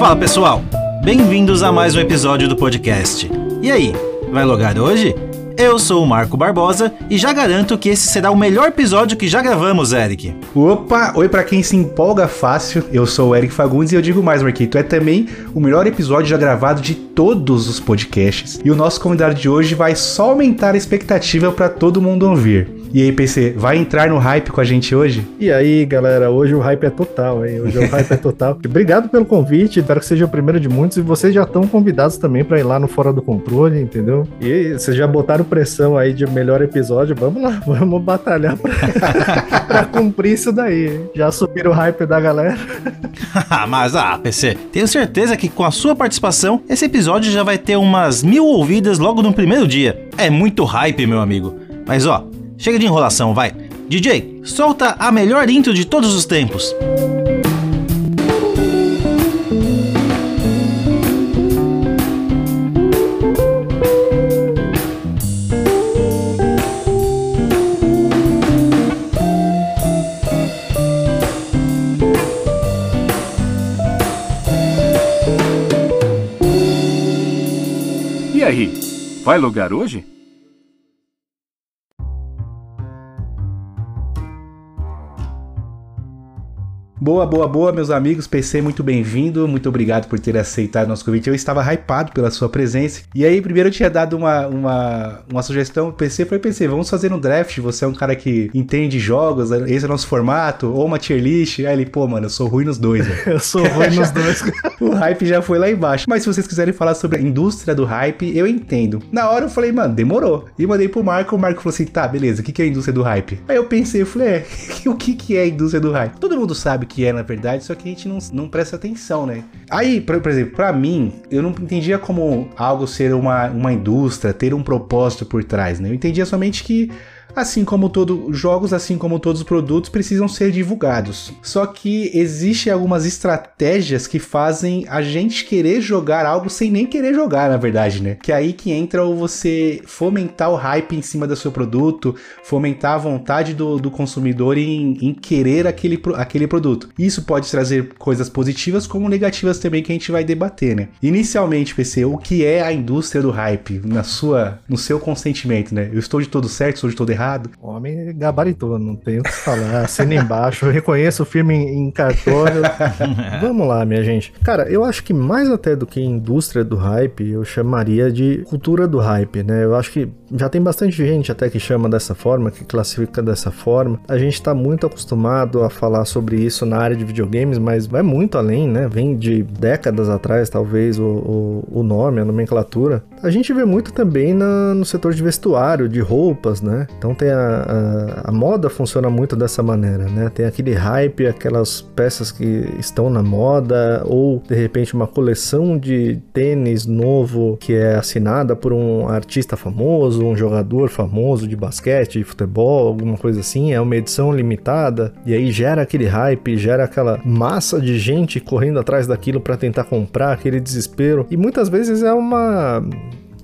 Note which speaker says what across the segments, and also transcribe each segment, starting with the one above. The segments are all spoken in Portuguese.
Speaker 1: Fala pessoal, bem-vindos a mais um episódio do podcast. E aí, vai logar hoje? Eu sou o Marco Barbosa e já garanto que esse será o melhor episódio que já gravamos, Eric.
Speaker 2: Opa, oi para quem se empolga fácil. Eu sou o Eric Fagundes e eu digo mais, Marquito, é também o melhor episódio já gravado de todos os podcasts. E o nosso convidado de hoje vai só aumentar a expectativa para todo mundo ouvir. E aí, PC, vai entrar no hype com a gente hoje?
Speaker 3: E aí, galera, hoje o hype é total, hein? Hoje o hype é total. Obrigado pelo convite, espero que seja o primeiro de muitos e vocês já estão convidados também para ir lá no Fora do Controle, entendeu? E vocês já botaram pressão aí de melhor episódio, vamos lá, vamos batalhar pra, pra cumprir isso daí. Já subiram o hype da galera.
Speaker 1: Mas, ah, PC, tenho certeza que com a sua participação, esse episódio já vai ter umas mil ouvidas logo no primeiro dia. É muito hype, meu amigo. Mas ó, Chega de enrolação, vai. DJ, solta a melhor intro de todos os tempos.
Speaker 4: E aí, vai logar hoje?
Speaker 2: Boa, boa, boa, meus amigos. PC, muito bem-vindo. Muito obrigado por ter aceitado nosso convite. Eu estava hypado pela sua presença. E aí, primeiro eu tinha dado uma, uma, uma sugestão. PC foi PC, vamos fazer um draft. Você é um cara que entende jogos, esse é o nosso formato, ou uma tier list. Aí ele, pô, mano, eu sou ruim nos dois.
Speaker 3: eu sou ruim nos dois.
Speaker 2: o hype já foi lá embaixo. Mas se vocês quiserem falar sobre a indústria do hype, eu entendo. Na hora eu falei, mano, demorou. E mandei pro Marco. O Marco falou assim: tá, beleza, o que, que é a indústria do hype? Aí eu pensei, eu falei, é, o que, que é a indústria do hype? Todo mundo sabe que é, na verdade, só que a gente não, não presta atenção, né? Aí, por, por exemplo, para mim, eu não entendia como algo ser uma, uma indústria, ter um propósito por trás, né? Eu entendia somente que Assim como todos jogos, assim como todos os produtos, precisam ser divulgados. Só que existem algumas estratégias que fazem a gente querer jogar algo sem nem querer jogar, na verdade, né? Que é aí que entra o você fomentar o hype em cima do seu produto, fomentar a vontade do, do consumidor em, em querer aquele, aquele produto. Isso pode trazer coisas positivas como negativas também que a gente vai debater, né? Inicialmente, PC, o que é a indústria do hype na sua, no seu consentimento, né? Eu estou de todo certo, estou de todo errado? Errado.
Speaker 3: O homem gabaritou, não tem o que falar. Assina embaixo, eu reconheço o filme em cartório. Vamos lá, minha gente. Cara, eu acho que mais até do que indústria do hype, eu chamaria de cultura do hype, né? Eu acho que já tem bastante gente até que chama dessa forma, que classifica dessa forma. A gente está muito acostumado a falar sobre isso na área de videogames, mas vai muito além, né? Vem de décadas atrás, talvez, o, o, o nome, a nomenclatura. A gente vê muito também na, no setor de vestuário, de roupas, né? Então tem a, a, a moda funciona muito dessa maneira, né? Tem aquele hype, aquelas peças que estão na moda, ou de repente uma coleção de tênis novo que é assinada por um artista famoso, um jogador famoso de basquete, de futebol, alguma coisa assim, é uma edição limitada e aí gera aquele hype, gera aquela massa de gente correndo atrás daquilo para tentar comprar, aquele desespero. E muitas vezes é uma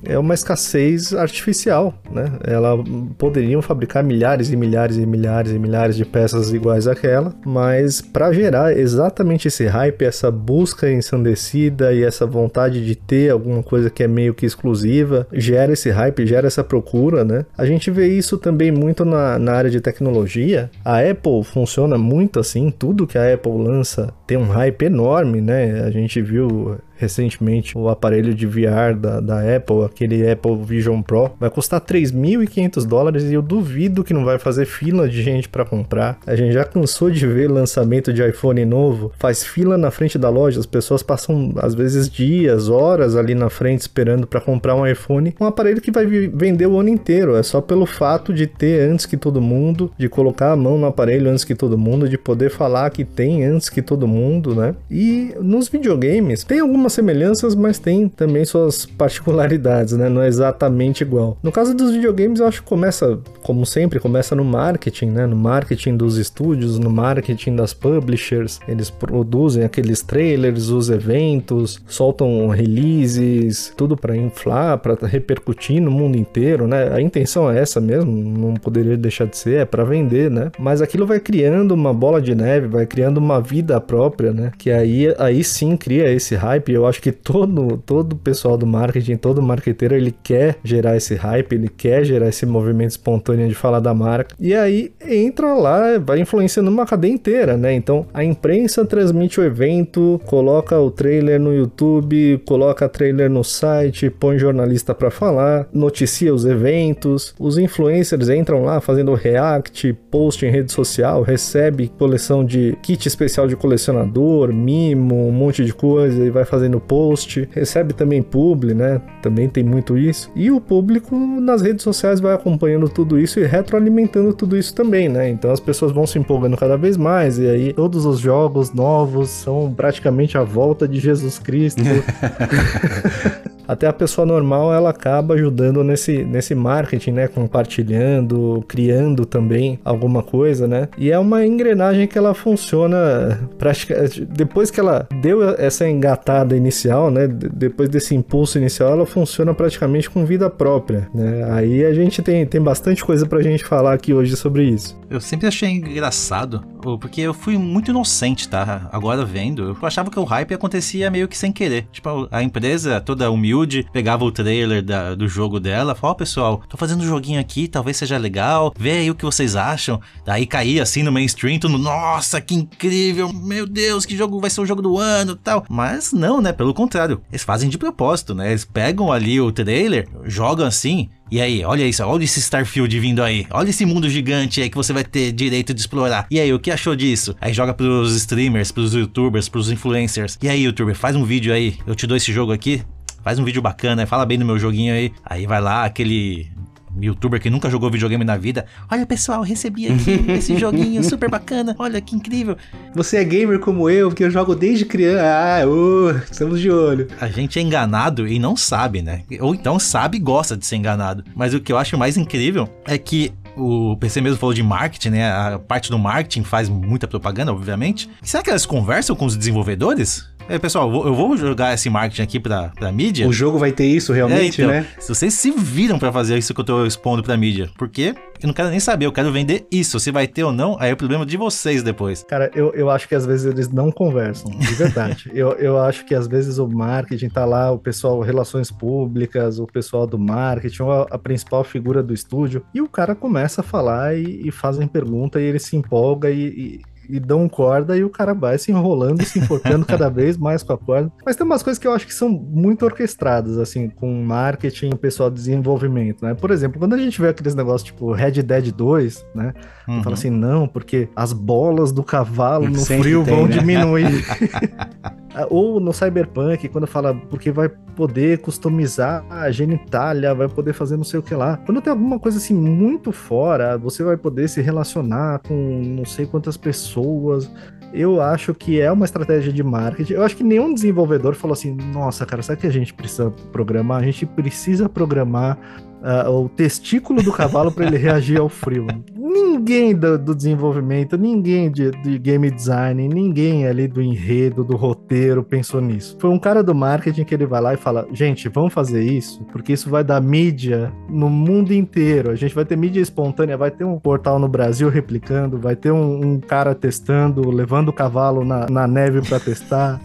Speaker 3: é uma escassez artificial, né? Ela poderiam fabricar milhares e milhares e milhares e milhares de peças iguais àquela, mas para gerar exatamente esse hype, essa busca ensandecida e essa vontade de ter alguma coisa que é meio que exclusiva, gera esse hype, gera essa procura, né? A gente vê isso também muito na, na área de tecnologia. A Apple funciona muito assim, tudo que a Apple lança tem um hype enorme, né? A gente viu recentemente o aparelho de VR da, da Apple, aquele Apple Vision Pro, vai custar 3.500 dólares e eu duvido que não vai fazer fila de gente para comprar. A gente já cansou de ver lançamento de iPhone novo, faz fila na frente da loja, as pessoas passam às vezes dias, horas ali na frente esperando para comprar um iPhone, um aparelho que vai vender o ano inteiro, é só pelo fato de ter antes que todo mundo, de colocar a mão no aparelho antes que todo mundo, de poder falar que tem antes que todo mundo, né? E nos videogames tem algumas algumas semelhanças, mas tem também suas particularidades, né? Não é exatamente igual. No caso dos videogames, eu acho que começa, como sempre, começa no marketing, né? No marketing dos estúdios, no marketing das publishers. Eles produzem aqueles trailers, os eventos, soltam releases, tudo para inflar, para repercutir no mundo inteiro, né? A intenção é essa mesmo, não poderia deixar de ser, é para vender, né? Mas aquilo vai criando uma bola de neve, vai criando uma vida própria, né? Que aí, aí sim cria esse hype. Eu acho que todo todo pessoal do marketing, todo marqueteiro, ele quer gerar esse hype, ele quer gerar esse movimento espontâneo de falar da marca. E aí entra lá, vai influenciando uma cadeia inteira, né? Então a imprensa transmite o evento, coloca o trailer no YouTube, coloca trailer no site, põe jornalista para falar, noticia os eventos, os influencers entram lá fazendo react, post em rede social, recebe coleção de kit especial de colecionador, mimo, um monte de coisa e vai fazendo post, recebe também publi, né? Também tem muito isso. E o público nas redes sociais vai acompanhando tudo isso e retroalimentando tudo isso também, né? Então as pessoas vão se empolgando cada vez mais e aí todos os jogos novos são praticamente a volta de Jesus Cristo. até a pessoa normal ela acaba ajudando nesse, nesse marketing, né? Compartilhando, criando também alguma coisa, né? E é uma engrenagem que ela funciona praticamente. Depois que ela deu essa engatada inicial, né? Depois desse impulso inicial, ela funciona praticamente com vida própria, né? Aí a gente tem, tem bastante coisa pra gente falar aqui hoje sobre isso.
Speaker 1: Eu sempre achei engraçado, porque eu fui muito inocente, tá? Agora vendo, eu achava que o hype acontecia meio que sem querer. Tipo, a empresa toda humilde pegava o trailer da, do jogo dela, falava, ó, oh, pessoal, tô fazendo um joguinho aqui, talvez seja legal, vê aí o que vocês acham. Daí caía assim no mainstream, tudo, nossa, que incrível, meu Deus, que jogo vai ser o jogo do ano tal. Mas não, né? Pelo contrário, eles fazem de propósito, né? Eles pegam ali o trailer, jogam assim, e aí, olha isso, olha esse Starfield vindo aí. Olha esse mundo gigante aí que você vai ter direito de explorar. E aí, o que achou disso? Aí joga pros streamers, pros youtubers, pros influencers. E aí, youtuber, faz um vídeo aí. Eu te dou esse jogo aqui. Faz um vídeo bacana, fala bem do meu joguinho aí. Aí vai lá, aquele youtuber que nunca jogou videogame na vida. Olha, pessoal, recebi aqui esse joguinho super bacana. Olha que incrível.
Speaker 2: Você é gamer como eu, porque eu jogo desde criança. Ah, uh, estamos de olho.
Speaker 1: A gente é enganado e não sabe, né? Ou então sabe e gosta de ser enganado. Mas o que eu acho mais incrível é que o PC mesmo falou de marketing, né? A parte do marketing faz muita propaganda, obviamente. Será que elas conversam com os desenvolvedores? É, pessoal, eu vou jogar esse marketing aqui pra, pra mídia.
Speaker 2: O jogo vai ter isso realmente, é, então, né?
Speaker 1: Se vocês se viram para fazer isso que eu tô expondo pra mídia. Porque eu não quero nem saber, eu quero vender isso. Se vai ter ou não, aí é o problema de vocês depois.
Speaker 3: Cara, eu, eu acho que às vezes eles não conversam, de verdade. eu, eu acho que às vezes o marketing tá lá, o pessoal, relações públicas, o pessoal do marketing, a, a principal figura do estúdio, e o cara começa a falar e, e fazem pergunta e ele se empolga e, e e dão corda e o cara vai se enrolando e se enforcando cada vez mais com a corda. Mas tem umas coisas que eu acho que são muito orquestradas, assim, com marketing e pessoal de desenvolvimento, né? Por exemplo, quando a gente vê aqueles negócios tipo Red Dead 2, né? Uhum. Fala assim, não, porque as bolas do cavalo no Sempre frio tem, vão né? diminuir. Ou no Cyberpunk, quando fala porque vai poder customizar a genitália, vai poder fazer não sei o que lá. Quando tem alguma coisa assim muito fora, você vai poder se relacionar com não sei quantas pessoas. Eu acho que é uma estratégia de marketing. Eu acho que nenhum desenvolvedor falou assim: nossa, cara, sabe que a gente precisa programar? A gente precisa programar uh, o testículo do cavalo para ele reagir ao frio. Ninguém do, do desenvolvimento, ninguém de, de, game design, ninguém ali do enredo, do roteiro pensou nisso. Foi um cara do marketing que ele vai lá e fala: gente, vamos fazer isso, porque isso vai dar mídia no mundo inteiro. A gente vai ter mídia espontânea, vai ter um portal no Brasil replicando, vai ter um, um cara testando, levando o cavalo na, na neve para testar.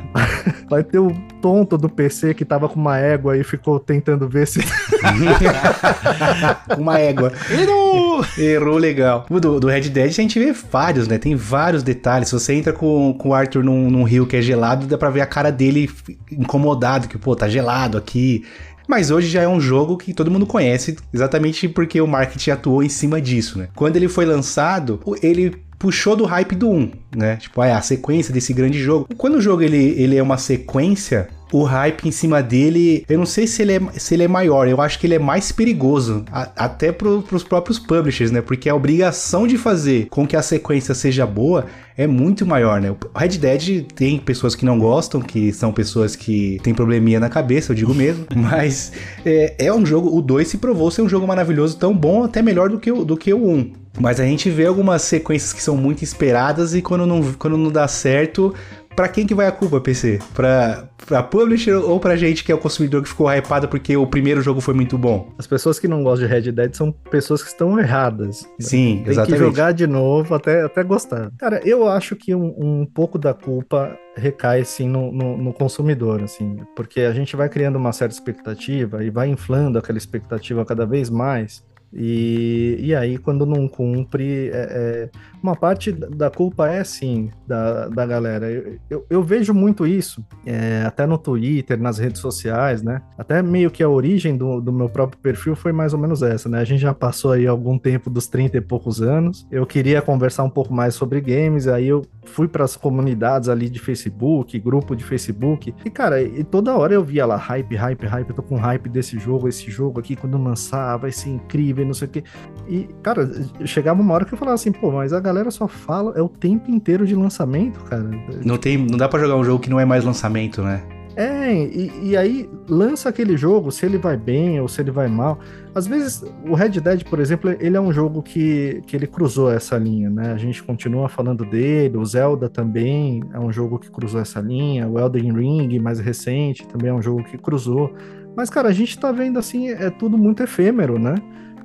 Speaker 3: vai ter o tonto do PC que tava com uma égua e ficou tentando ver se.
Speaker 2: uma égua. Errou! Errou legal. O do, do, Red Dead a gente vê vários, né? Tem vários detalhes. Se você entra com, com o Arthur num, num rio que é gelado, dá pra ver a cara dele incomodado, que, pô, tá gelado aqui. Mas hoje já é um jogo que todo mundo conhece, exatamente porque o marketing atuou em cima disso, né? Quando ele foi lançado, ele puxou do hype do 1, né? Tipo, ah, é a sequência desse grande jogo. Quando o jogo ele, ele é uma sequência, o hype em cima dele, eu não sei se ele é, se ele é maior, eu acho que ele é mais perigoso, a, até pro, pros próprios publishers, né? Porque a obrigação de fazer com que a sequência seja boa é muito maior, né? O Red Dead tem pessoas que não gostam, que são pessoas que têm probleminha na cabeça, eu digo mesmo, mas é, é um jogo, o 2 se provou ser um jogo maravilhoso, tão bom, até melhor do que o, do que o 1. Um. Mas a gente vê algumas sequências que são muito esperadas e quando não, quando não dá certo, Pra quem que vai a culpa, PC? Pra, pra publisher ou pra gente que é o consumidor que ficou hypado porque o primeiro jogo foi muito bom?
Speaker 3: As pessoas que não gostam de Red Dead são pessoas que estão erradas.
Speaker 2: Sim,
Speaker 3: Tem
Speaker 2: exatamente.
Speaker 3: que jogar de novo até, até gostar. Cara, eu acho que um, um pouco da culpa recai, sim, no, no, no, consumidor, assim. Porque a gente vai criando uma certa expectativa e vai inflando aquela expectativa cada vez mais. E, e aí, quando não cumpre, é, é, uma parte da culpa é sim da, da galera. Eu, eu, eu vejo muito isso, é, até no Twitter, nas redes sociais, né? Até meio que a origem do, do meu próprio perfil foi mais ou menos essa, né? A gente já passou aí algum tempo dos 30 e poucos anos. Eu queria conversar um pouco mais sobre games, aí eu fui para as comunidades ali de Facebook, grupo de Facebook, e cara, e toda hora eu via lá hype, hype, hype, eu tô com hype desse jogo, esse jogo aqui, quando lançar, vai ser incrível, não sei o quê. E, cara, chegava uma hora que eu falava assim, pô, mas a galera só fala, é o tempo inteiro de lançamento, cara.
Speaker 2: Não tem, não dá para jogar um jogo que não é mais lançamento, né?
Speaker 3: É, e, e, aí lança aquele jogo, se ele vai bem ou se ele vai mal. Às vezes, o Red Dead, por exemplo, ele é um jogo que, que ele cruzou essa linha, né? A gente continua falando dele, o Zelda também é um jogo que cruzou essa linha, o Elden Ring, mais recente, também é um jogo que cruzou. Mas, cara, a gente tá vendo assim, é tudo muito efêmero, né?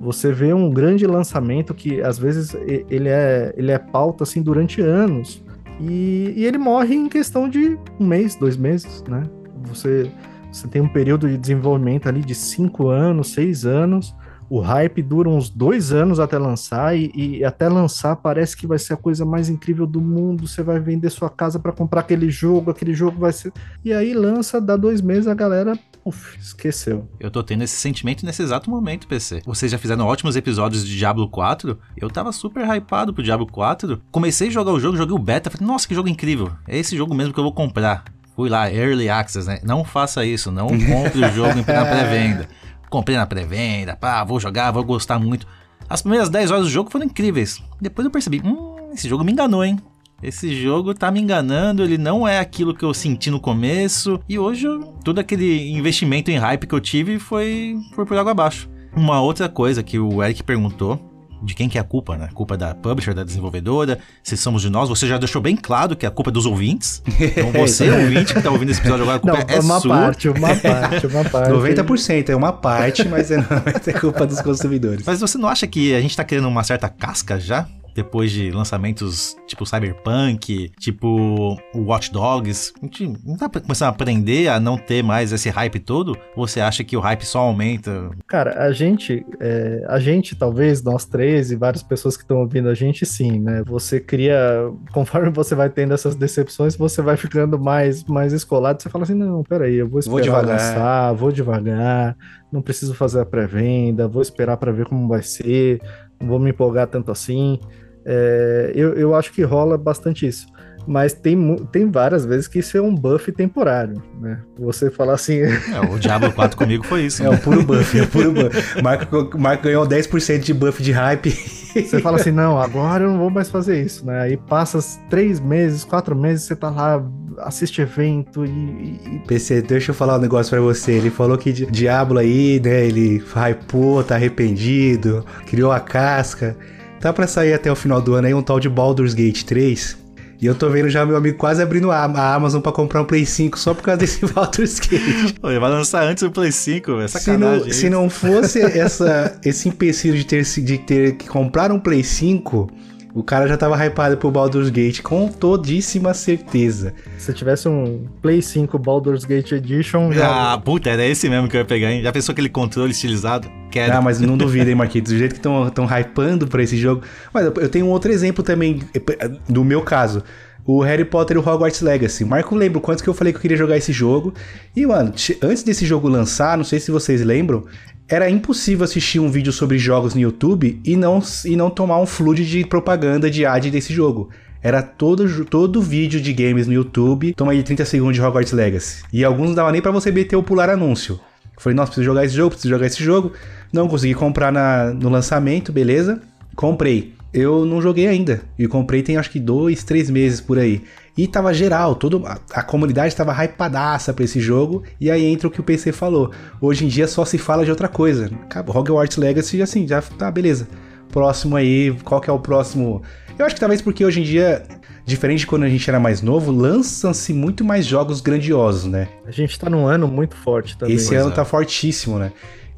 Speaker 3: Você vê um grande lançamento que às vezes ele é, ele é pauta assim durante anos. E, e ele morre em questão de um mês, dois meses, né? Você, você tem um período de desenvolvimento ali de cinco anos, seis anos. O hype dura uns dois anos até lançar, e, e até lançar parece que vai ser a coisa mais incrível do mundo. Você vai vender sua casa para comprar aquele jogo, aquele jogo vai ser. E aí lança, dá dois meses, a galera Uf, esqueceu.
Speaker 1: Eu tô tendo esse sentimento nesse exato momento, PC. Vocês já fizeram ótimos episódios de Diablo 4. Eu tava super hypado pro Diablo 4. Comecei a jogar o jogo, joguei o beta. Falei, nossa, que jogo incrível. É esse jogo mesmo que eu vou comprar. Fui lá, Early Access, né? Não faça isso, não compre o jogo na pré-venda. Comprei na pré-venda, pá, vou jogar, vou gostar muito. As primeiras 10 horas do jogo foram incríveis. Depois eu percebi, hum, esse jogo me enganou, hein? Esse jogo tá me enganando, ele não é aquilo que eu senti no começo. E hoje, todo aquele investimento em hype que eu tive foi, foi por água abaixo. Uma outra coisa que o Eric perguntou, de quem que é a culpa, né? A culpa da publisher, da desenvolvedora, se somos de nós. Você já deixou bem claro que a culpa é dos ouvintes. Então você, ouvinte, que tá ouvindo esse episódio agora, a culpa
Speaker 3: não,
Speaker 1: é
Speaker 3: uma
Speaker 1: sua.
Speaker 3: parte, uma parte, uma parte.
Speaker 2: 90% é uma parte, mas é, é culpa dos consumidores.
Speaker 1: Mas você não acha que a gente tá querendo uma certa casca já? Depois de lançamentos tipo Cyberpunk, tipo Watch Dogs, a gente não tá começando a aprender a não ter mais esse hype todo? Ou você acha que o hype só aumenta?
Speaker 3: Cara, a gente, é, a gente talvez, nós três e várias pessoas que estão ouvindo a gente, sim, né? Você cria, conforme você vai tendo essas decepções, você vai ficando mais, mais escolado, você fala assim, não, peraí, eu vou esperar
Speaker 2: vou devagar.
Speaker 3: lançar, vou devagar, não preciso fazer a pré-venda, vou esperar para ver como vai ser, não vou me empolgar tanto assim. É, eu, eu acho que rola bastante isso. Mas tem, tem várias vezes que isso é um buff temporário, né? Você falar assim.
Speaker 1: É, o Diablo 4 comigo foi isso.
Speaker 2: É
Speaker 1: né?
Speaker 2: o puro buff, é o puro buff. Marco, Marco ganhou 10% de buff de hype.
Speaker 3: Você fala assim, não, agora eu não vou mais fazer isso, né? Aí passa três meses, quatro meses, você tá lá, assiste evento e. e...
Speaker 2: PC, deixa eu falar um negócio pra você. Ele falou que Diablo aí, né? Ele hypou, tá arrependido, criou a casca. Tá pra sair até o final do ano aí um tal de Baldur's Gate 3. E eu tô vendo já meu amigo quase abrindo a, a Amazon pra comprar um Play 5 só por causa desse Baldur's Gate.
Speaker 1: Pô, vai lançar antes o Play 5, velho.
Speaker 2: Se
Speaker 1: Sacanagem.
Speaker 2: não, se não fosse essa, esse empecilho de ter, de ter que comprar um Play 5, o cara já tava hypado pro Baldur's Gate com todíssima certeza.
Speaker 3: Se tivesse um Play 5 Baldur's Gate Edition, já...
Speaker 1: Ah, puta, era esse mesmo que eu ia pegar, hein? Já pensou aquele controle estilizado? Quero.
Speaker 2: Ah, mas não duvidem, Marquitos, do jeito que estão hypando pra esse jogo. Mas eu tenho um outro exemplo também, do meu caso. O Harry Potter e o Hogwarts Legacy. Marco lembro quanto que eu falei que eu queria jogar esse jogo. E, mano, antes desse jogo lançar, não sei se vocês lembram, era impossível assistir um vídeo sobre jogos no YouTube e não, e não tomar um flood de propaganda de ad desse jogo. era todo, todo vídeo de games no YouTube, toma aí 30 segundos de Hogwarts Legacy. E alguns não dava nem pra você meter o pular anúncio. Falei, nossa, preciso jogar esse jogo, preciso jogar esse jogo. Não consegui comprar na- no lançamento, beleza. Comprei. Eu não joguei ainda. E comprei tem acho que dois, três meses por aí. E tava geral, todo, a, a comunidade tava hypadaça pra esse jogo. E aí entra o que o PC falou. Hoje em dia só se fala de outra coisa. Acabou, Hogwarts Legacy, assim, já tá, beleza. Próximo aí, qual que é o próximo? Eu acho que talvez porque hoje em dia, diferente de quando a gente era mais novo, lançam-se muito mais jogos grandiosos, né?
Speaker 3: A gente tá num ano muito forte também.
Speaker 2: Esse ano
Speaker 1: é.
Speaker 2: tá fortíssimo, né?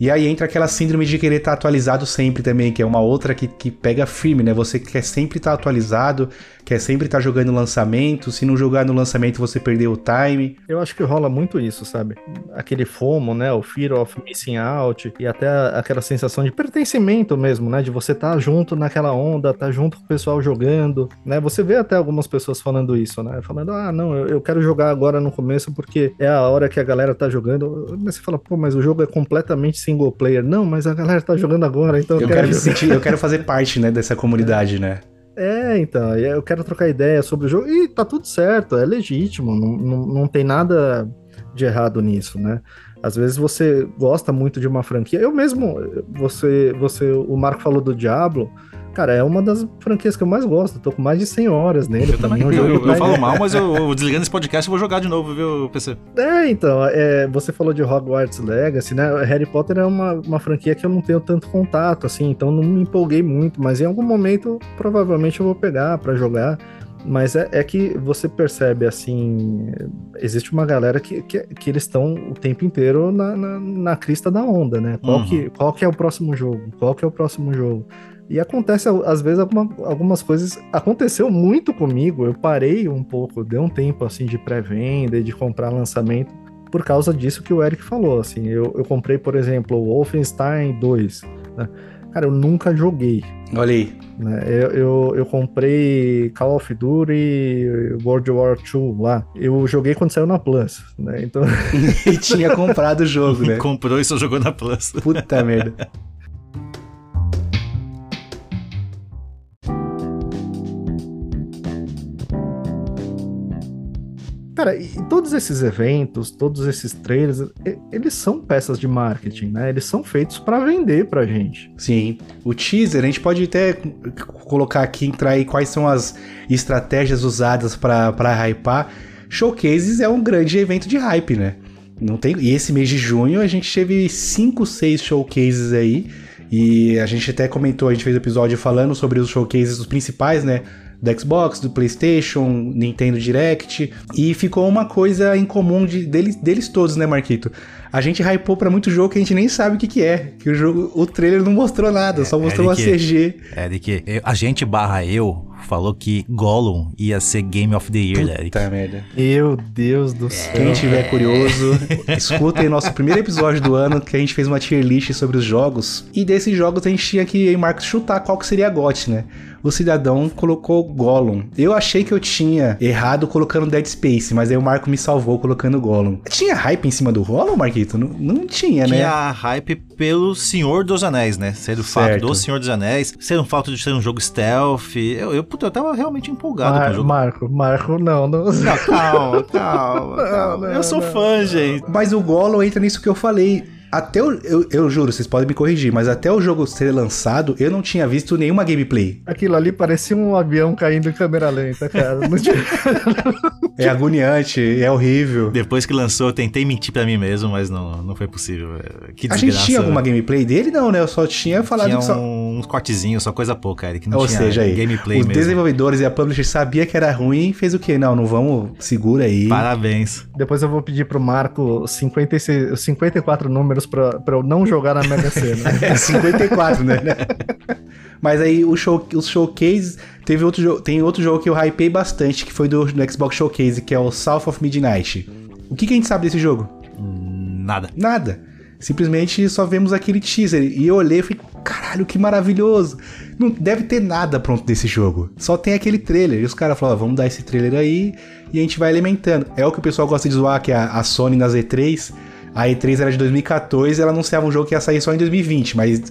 Speaker 2: E aí entra aquela síndrome de querer estar atualizado sempre também, que é uma outra que, que pega firme, né? Você quer sempre estar atualizado, quer sempre estar jogando lançamento. Se não jogar no lançamento, você perdeu o time.
Speaker 3: Eu acho que rola muito isso, sabe? Aquele FOMO, né? O Fear of Missing Out e até aquela sensação de pertencimento mesmo, né? De você estar junto naquela onda, estar junto com o pessoal jogando, né? Você vê até algumas pessoas falando isso, né? Falando, ah, não, eu, eu quero jogar agora no começo porque é a hora que a galera tá jogando. Mas você fala, pô, mas o jogo é completamente single player. Não, mas a galera tá jogando agora, então
Speaker 2: Eu quero me
Speaker 3: jogar.
Speaker 2: sentir, eu quero fazer parte, né, dessa comunidade, né?
Speaker 3: É, então, eu quero trocar ideia sobre o jogo. E tá tudo certo, é legítimo, não, não, não tem nada de errado nisso, né? Às vezes você gosta muito de uma franquia. Eu mesmo, você, você, o Marco falou do Diablo. Cara, é uma das franquias que eu mais gosto. Tô com mais de 100 horas nele.
Speaker 1: Eu também.
Speaker 3: é um
Speaker 1: Eu,
Speaker 3: jogo
Speaker 1: eu,
Speaker 3: que vai-
Speaker 1: falo mal, mas eu, eu desligando esse podcast eu vou jogar de novo, viu, PC?
Speaker 3: É, então, é, você falou de Hogwarts Legacy, né? Harry Potter é uma, uma franquia que eu não tenho tanto contato, assim, então não me empolguei muito, mas em algum momento provavelmente eu vou pegar pra jogar. Mas é, é que você percebe, assim, existe uma galera que, que, que eles estão o tempo inteiro na, na, na crista da onda, né? Qual,
Speaker 1: Uhum.
Speaker 3: que, qual que é o próximo jogo? Qual que é o próximo jogo? E acontece, às vezes, alguma- algumas coisas. Aconteceu muito comigo. Eu parei um pouco, dei um tempo assim de pré-venda e de comprar lançamento por causa disso que o Eric falou. Assim, eu, eu comprei, por exemplo, o Wolfenstein 2. né? Cara, eu nunca joguei.
Speaker 2: Olha aí.
Speaker 3: né? Eu, eu, eu comprei Call of Duty World War II lá. Eu joguei quando saiu na Plus. Né? Então,
Speaker 2: E tinha comprado o jogo, né?
Speaker 1: Comprou e só jogou na Plus.
Speaker 2: Puta merda.
Speaker 3: Cara, e todos esses eventos, todos esses trailers, eles são peças de marketing, né? Eles são feitos pra vender pra gente.
Speaker 2: Sim. O teaser, a gente pode até colocar aqui, entrar aí quais são as estratégias usadas pra hypar. Showcases é um grande evento de hype, né? Não tem... E esse mês de junho a gente teve 5, 6 showcases aí. E a gente até comentou, a gente fez um episódio falando sobre os showcases os principais, né? Do Xbox, do PlayStation, Nintendo Direct. E ficou uma coisa em comum de, deles, deles todos, né, Marquito? A gente hypou pra muito jogo que a gente nem sabe o que, que é. Que o jogo, o trailer não mostrou nada, só mostrou
Speaker 1: é
Speaker 2: uma
Speaker 1: de que-
Speaker 2: CG.
Speaker 1: É de que eu- a gente barra eu falou que Gollum ia ser Game of the Year, né, Eric.
Speaker 2: Puta merda.
Speaker 3: Meu Deus do céu.
Speaker 2: Quem tiver curioso, escutem nosso primeiro episódio do ano, que a gente fez uma tier list sobre os jogos. E desses jogos a gente tinha que, Marcos, chutar qual que seria a GOT, né? O cidadão colocou Gollum. Eu achei que eu tinha errado colocando Dead Space, mas aí o Marco me salvou colocando Gollum. Tinha hype em cima do Gollum, Marquito? Não, não tinha, né?
Speaker 1: Tinha hype pelo Senhor dos Anéis, né? Ser o fato
Speaker 2: Certo.
Speaker 1: do Senhor dos Anéis, ser um fato de ser um jogo stealth. Eu, eu, puta, eu tava realmente empolgado com o
Speaker 3: Mar
Speaker 1: jogo.
Speaker 3: Marco, Marco, não, não.
Speaker 1: Não, calma, calma, calma.
Speaker 3: não,
Speaker 1: eu sou
Speaker 3: não.
Speaker 1: fã, gente.
Speaker 2: Mas o Gollum entra nisso que eu falei. Até o, eu, eu juro, vocês podem me corrigir, mas até o jogo ser lançado, eu não tinha visto nenhuma gameplay.
Speaker 3: Aquilo ali parecia um avião caindo em câmera lenta, cara.
Speaker 2: É agoniante, é horrível.
Speaker 1: Depois que lançou, eu tentei mentir pra mim mesmo, mas não, não foi possível. Que
Speaker 2: A
Speaker 1: desgraça.
Speaker 2: gente tinha alguma gameplay dele? Não, né? Eu só tinha falado
Speaker 1: Tinha
Speaker 2: que só.
Speaker 1: Uns cortezinhos, só coisa pouca, Eric. Não
Speaker 2: Ou
Speaker 1: tinha
Speaker 2: seja, aí,
Speaker 1: gameplay
Speaker 2: os
Speaker 1: mesmo.
Speaker 2: desenvolvedores e a publisher sabia que era ruim e fez o quê? Não, não vamos, segura aí.
Speaker 1: Parabéns.
Speaker 3: Depois eu vou pedir pro Marco 56, 54 números pra, pra eu não jogar na Mega Sena.
Speaker 2: É 54, né? Mas aí o show, os showcase, teve outro jogo, tem outro jogo que eu hypei bastante, que foi do, do Xbox Showcase, que é o South of Midnight. O que, que a gente sabe desse jogo?
Speaker 1: Hum, Nada.
Speaker 2: Nada. Simplesmente só vemos aquele teaser. E eu olhei e falei, caralho, que maravilhoso. Não deve ter nada pronto desse jogo. Só tem aquele trailer. E os caras falaram, vamos dar esse trailer aí e a gente vai alimentando. É o que o pessoal gosta de zoar, que é a, a Sony nas E3. A E3 era de 2014 ela anunciava um jogo que ia sair só em 2020, mas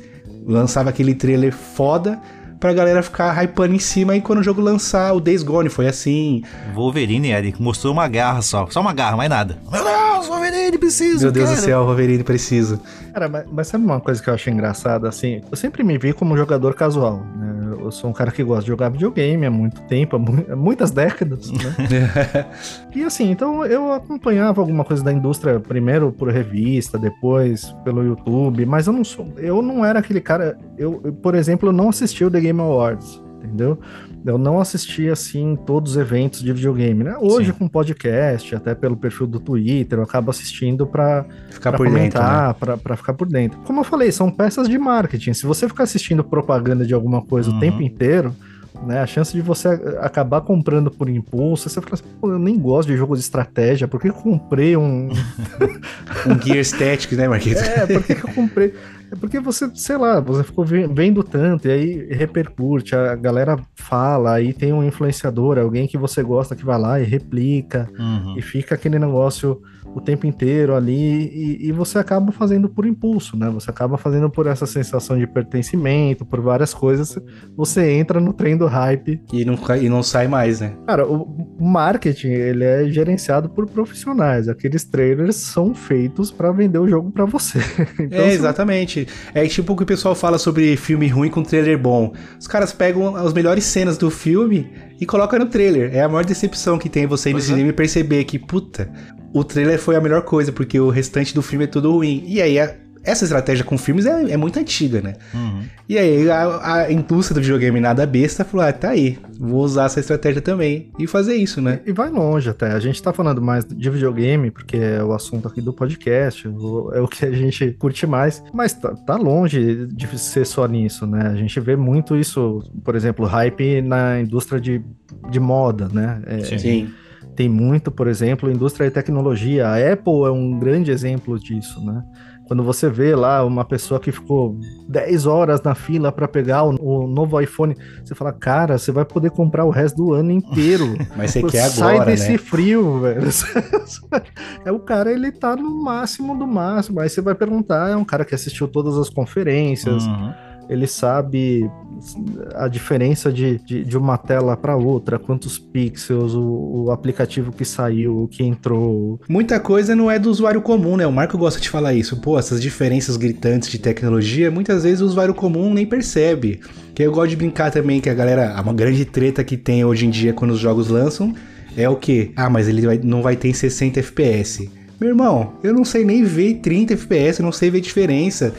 Speaker 2: lançava aquele trailer foda pra galera ficar hypando em cima e quando o jogo lançar, o Days Gone foi assim.
Speaker 1: Wolverine, Eric, mostrou uma garra só. Só uma garra, mais nada. Meu Deus, Wolverine, preciso.
Speaker 2: Meu Deus
Speaker 1: quero.
Speaker 2: do céu, Wolverine preciso.
Speaker 3: Cara, mas, mas sabe uma coisa que eu acho engraçada, assim? Eu sempre me vi como jogador casual, né? Eu sou um cara que gosta de jogar videogame há muito tempo, há mu- há muitas décadas, né? E assim, então eu acompanhava alguma coisa da indústria, primeiro por revista, depois pelo YouTube, mas eu não sou, eu não era aquele cara, eu, eu, por exemplo, eu não assisti o The Game Awards, entendeu? Eu não assisti assim todos os eventos de videogame, né? Hoje
Speaker 1: Sim.
Speaker 3: com podcast, até pelo perfil do Twitter, eu acabo assistindo para
Speaker 2: Ficar
Speaker 3: pra
Speaker 2: por dentro. Né?
Speaker 3: comentar, pra, pra ficar por dentro. Como eu falei, são peças de marketing. Se você ficar assistindo propaganda de alguma coisa
Speaker 1: Uhum.
Speaker 3: o tempo inteiro, né, a chance de você acabar comprando por impulso, você fala assim, Pô, eu nem gosto de jogo de estratégia, por que eu comprei um...
Speaker 2: Um Gear Static, né, Marquito?
Speaker 3: é, por que, que eu comprei... É porque você, sei lá, você ficou ve- vendo tanto, e aí repercute, a galera fala, aí tem um influenciador, alguém que você gosta que vai lá e replica,
Speaker 1: Uhum.
Speaker 3: e fica aquele negócio o tempo inteiro ali e, e você acaba fazendo por impulso, né? Você acaba fazendo por essa sensação de pertencimento, por várias coisas. Você entra no trem do hype.
Speaker 2: E não, e não sai mais, né?
Speaker 3: Cara, o marketing ele é gerenciado por profissionais. Aqueles trailers são feitos para vender o jogo para você. Então,
Speaker 2: é, exatamente. É tipo o que o pessoal fala sobre filme ruim com trailer bom. Os caras pegam as melhores cenas do filme e colocam no trailer. É a maior decepção que tem você ir no
Speaker 1: é.
Speaker 2: cinema e perceber que, puta, o trailer foi a melhor coisa, porque o restante do filme é tudo ruim. E aí, a- essa estratégia com filmes é, é muito antiga, né?
Speaker 1: Uhum.
Speaker 2: E aí, a, a indústria do videogame nada besta falou: ah, tá aí, vou usar essa estratégia também. E fazer isso, né?
Speaker 3: E vai longe até. A gente tá falando mais de videogame, porque é o assunto aqui do podcast, o- é o que a gente curte mais, mas tá, tá longe de ser só nisso, né? A gente vê muito isso, por exemplo, hype na indústria de, de moda, né? É,
Speaker 1: Sim.
Speaker 2: Sim.
Speaker 3: tem muito, por exemplo, indústria de tecnologia. A Apple é um grande exemplo disso, né? Quando você vê lá uma pessoa que ficou 10 horas na fila para pegar o, o novo iPhone, você fala, cara, você vai poder comprar o resto do ano inteiro.
Speaker 2: Mas você quer
Speaker 3: Sai
Speaker 2: agora,
Speaker 3: desse
Speaker 2: né?
Speaker 3: frio, velho. é o cara, ele tá no máximo do máximo. Aí você vai perguntar, é um cara que assistiu todas as conferências,
Speaker 1: Uhum.
Speaker 3: Ele sabe a diferença de, de, de uma tela para outra, quantos pixels, o, o aplicativo que saiu, o que entrou.
Speaker 2: Muita coisa não é do usuário comum, né? O Marco gosta de falar isso. Pô, essas diferenças gritantes de tecnologia, muitas vezes o usuário comum nem percebe. Que eu gosto de brincar também que a galera, uma grande treta que tem hoje em dia quando os jogos lançam é o quê? Ah, mas ele vai- não vai ter em 60 FPS. Meu irmão, eu não sei nem ver 30 FPS, eu não sei ver diferença.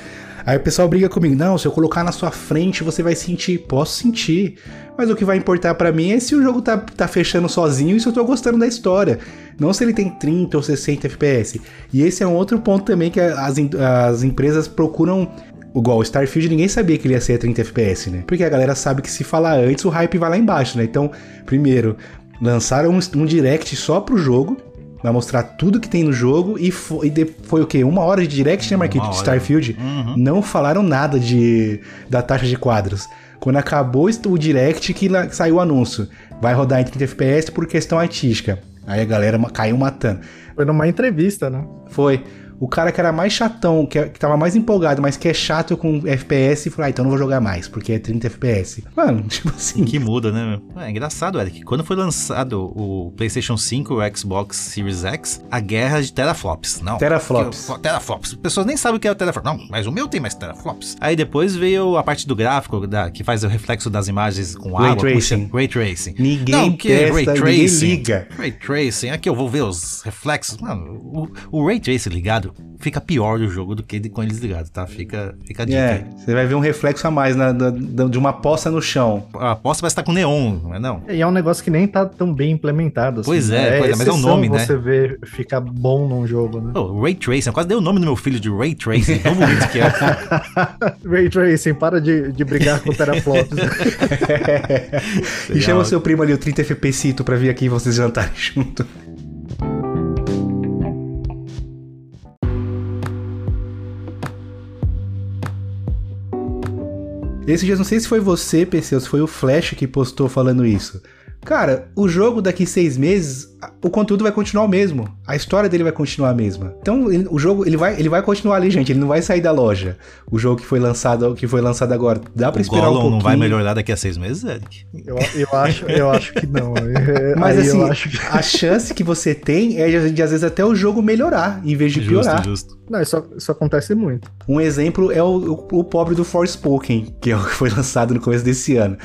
Speaker 2: Aí o pessoal briga comigo, não, se eu colocar na sua frente você vai sentir. Posso sentir. Mas o que vai importar pra mim é se o jogo tá, tá fechando sozinho e se eu tô gostando da história. Não se ele tem 30 ou 60 FPS. E esse é um outro ponto também que as, as empresas procuram. Igual o Starfield, ninguém sabia que ele ia ser a 30 FPS, né? Porque a galera sabe que se falar antes, o hype vai lá embaixo, né? Então, primeiro, lançaram um, um direct só pro jogo. Vai mostrar tudo que tem no jogo. E foi, e de- foi o quê? Uma hora de direct, né, Marquito?
Speaker 1: Uma
Speaker 2: De. Starfield.
Speaker 1: Uhum.
Speaker 2: Não falaram nada de da taxa de quadros. Quando acabou o direct que lá- saiu o anúncio. Vai rodar em 30 FPS por questão artística. Aí a galera caiu matando.
Speaker 3: Foi numa entrevista, né?
Speaker 2: Foi. O cara que era mais chatão, que, que tava mais empolgado, mas que é chato com FPS, falou: Ah, então não vou jogar mais, porque é 30 FPS. Mano, tipo assim.
Speaker 1: Que muda, né, meu? É engraçado, Eric. Quando foi lançado o PlayStation 5 e o Xbox Series X, a guerra de teraflops. Não.
Speaker 2: Teraflops.
Speaker 1: Que- Teraflops. As pessoas nem sabem o que é o teraflops. Não, mas o meu tem mais teraflops. Aí depois veio a parte do gráfico, da, que faz o reflexo das imagens com
Speaker 2: Ray
Speaker 1: água.
Speaker 2: tracing.
Speaker 1: Ray Tracing.
Speaker 2: Ninguém
Speaker 1: Não, que é Ray
Speaker 2: testa, ninguém
Speaker 1: Tracing.
Speaker 2: liga.
Speaker 1: Ray Tracing. Aqui eu vou ver os reflexos. Mano, o, o Ray Tracing ligado fica pior do jogo do que com ele desligado, tá? Fica, fica a dica
Speaker 2: É, você vai ver um reflexo a mais na- da- de uma poça no chão.
Speaker 1: A aposta vai estar com neon, não é não?
Speaker 3: E é um negócio que nem tá tão bem implementado. Assim,
Speaker 1: Pois é,
Speaker 3: né?
Speaker 1: pois é, mas é o
Speaker 3: exceção
Speaker 1: nome, né?
Speaker 3: você vê ficar bom num jogo, né?
Speaker 1: Pô, Ray Tracing, eu quase dei o nome do meu filho de Ray Tracing, tão bonito que é.
Speaker 3: Ray Tracing, para de, de brigar com o teraflops.
Speaker 2: e chama seu primo ali, o 30 FPcito, pra vir aqui e vocês jantarem junto. Esses dias, não sei se foi você, ou se foi o Flash que postou falando isso. Cara, o jogo daqui seis meses, o conteúdo vai continuar o mesmo. A história dele vai continuar a mesma. Então, ele- o jogo ele vai, ele vai continuar ali, gente. Ele não vai sair da loja. O jogo que foi lançado, que foi lançado agora. Dá pra
Speaker 1: O
Speaker 2: esperar um
Speaker 1: Gollum
Speaker 2: pouquinho.
Speaker 1: não vai melhorar daqui a seis meses, Eric?
Speaker 3: Eu, eu, acho, eu acho que não.
Speaker 2: Mas
Speaker 3: Aí
Speaker 2: assim,
Speaker 3: eu acho que...
Speaker 2: a chance que você tem é de, de, às vezes até o jogo melhorar, em vez de piorar.
Speaker 1: Justo, justo.
Speaker 3: Não, isso, isso acontece muito.
Speaker 2: Um exemplo é o, o, o pobre do Forspoken, que é o que foi lançado no começo desse ano.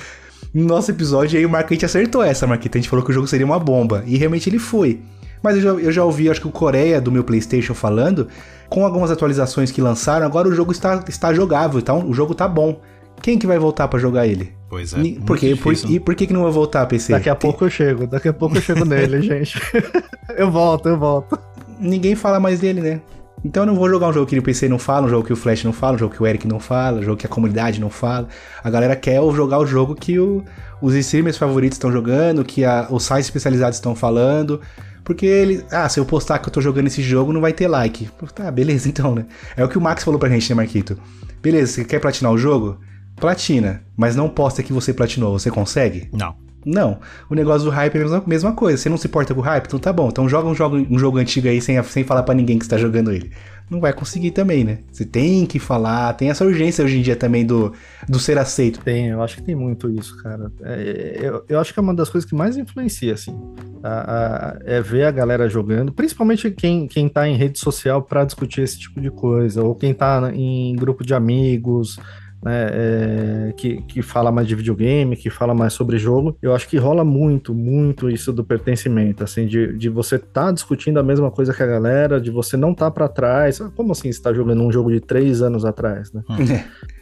Speaker 2: No nosso episódio aí, o Marquete acertou essa, Marquete. A gente falou que o jogo seria uma bomba. E realmente ele foi. Mas eu já, eu já ouvi, acho que o Coreia do meu PlayStation falando, com algumas atualizações que lançaram, agora o jogo está, está jogável, então o jogo tá bom. Quem que vai voltar pra jogar ele?
Speaker 1: Pois é.
Speaker 2: Ni- por quê? Por- e por que, que não vai voltar, PC?
Speaker 3: Daqui a pouco eu chego, daqui a pouco eu chego nele, gente. eu volto, eu volto.
Speaker 2: ninguém fala mais dele, né? Então eu não vou jogar um jogo que o PC não fala, um jogo que o Flash não fala, um jogo que o Eric não fala, um jogo que a comunidade não fala. A galera quer jogar o jogo que o- os streamers favoritos estão jogando, que a- os sites especializados estão falando. Porque ele. Ah, se eu postar que eu tô jogando esse jogo, não vai ter like. Tá, beleza então, né? É o que o Max falou pra gente, né, Marquito? Beleza, você quer platinar o jogo? Platina. Mas não posta que você platinou. Você consegue?
Speaker 1: Não.
Speaker 2: Não. O negócio do hype é a mesma, coisa. Você não se importa com o hype? Então tá bom. Então joga um jogo, um jogo antigo aí sem, sem falar pra ninguém que você tá jogando ele. Não vai conseguir também, né? Você tem que falar. Tem essa urgência hoje em dia também do, do ser aceito.
Speaker 3: Tem, eu acho que tem muito isso, cara. É, eu, eu acho que é uma das coisas que mais influencia, assim. A- a- é ver a galera jogando, principalmente quem, quem tá em rede social pra discutir esse tipo de coisa, ou quem tá em grupo de amigos, né, é, que, que fala mais de videogame, que fala mais sobre jogo. Eu acho que rola muito, muito isso do pertencimento, assim, de, de você tá discutindo a mesma coisa que a galera, de você não tá pra trás. Como assim você tá jogando um jogo de três anos atrás, né?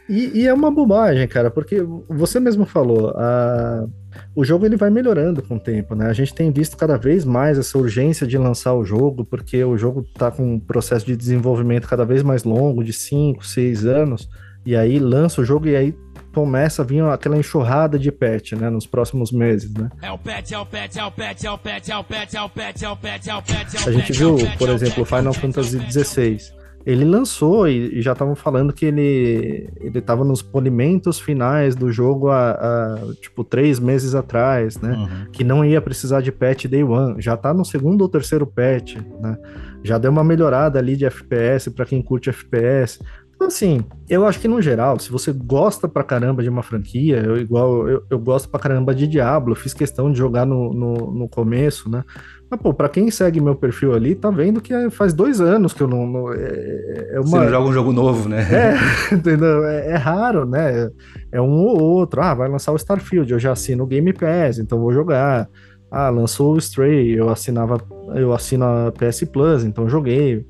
Speaker 3: E, e é uma bobagem, cara, porque você mesmo falou, a- o jogo ele vai melhorando com o tempo, né? A gente tem visto cada vez mais essa urgência de lançar o jogo, porque o jogo tá com um processo de desenvolvimento cada vez mais longo, de 5, 6 anos, e aí lança o jogo e aí começa a vir aquela enxurrada de patch, né, nos próximos meses, né?
Speaker 5: É o patch, é o patch, é o patch, é o patch, é o patch, é o patch, é o patch, é o patch.
Speaker 3: A gente viu, por exemplo, Final Fantasy 16. Ele lançou e, já estavam falando que ele ele estava nos polimentos finais do jogo há, tipo três meses atrás, né?
Speaker 1: Uhum.
Speaker 3: Que não ia precisar de patch day one. Já está no segundo ou terceiro patch, né? Já deu uma melhorada ali de FPS para quem curte FPS então, assim, eu acho que no geral, se você gosta pra caramba de uma franquia, eu igual eu, eu gosto pra caramba de Diablo, fiz questão de jogar no, no, no começo, né? Mas, pô, pra quem segue meu perfil ali, tá vendo que é- faz dois anos que eu não. não- é, é
Speaker 2: Você
Speaker 3: uma,
Speaker 2: não joga um jogo novo, né?
Speaker 3: é, entendeu? É, é raro, né? É um ou outro. Ah, vai lançar o Starfield, eu já assino o Game Pass, então vou jogar. Ah, lançou o Stray, eu assinava, eu assino a PS Plus, então joguei.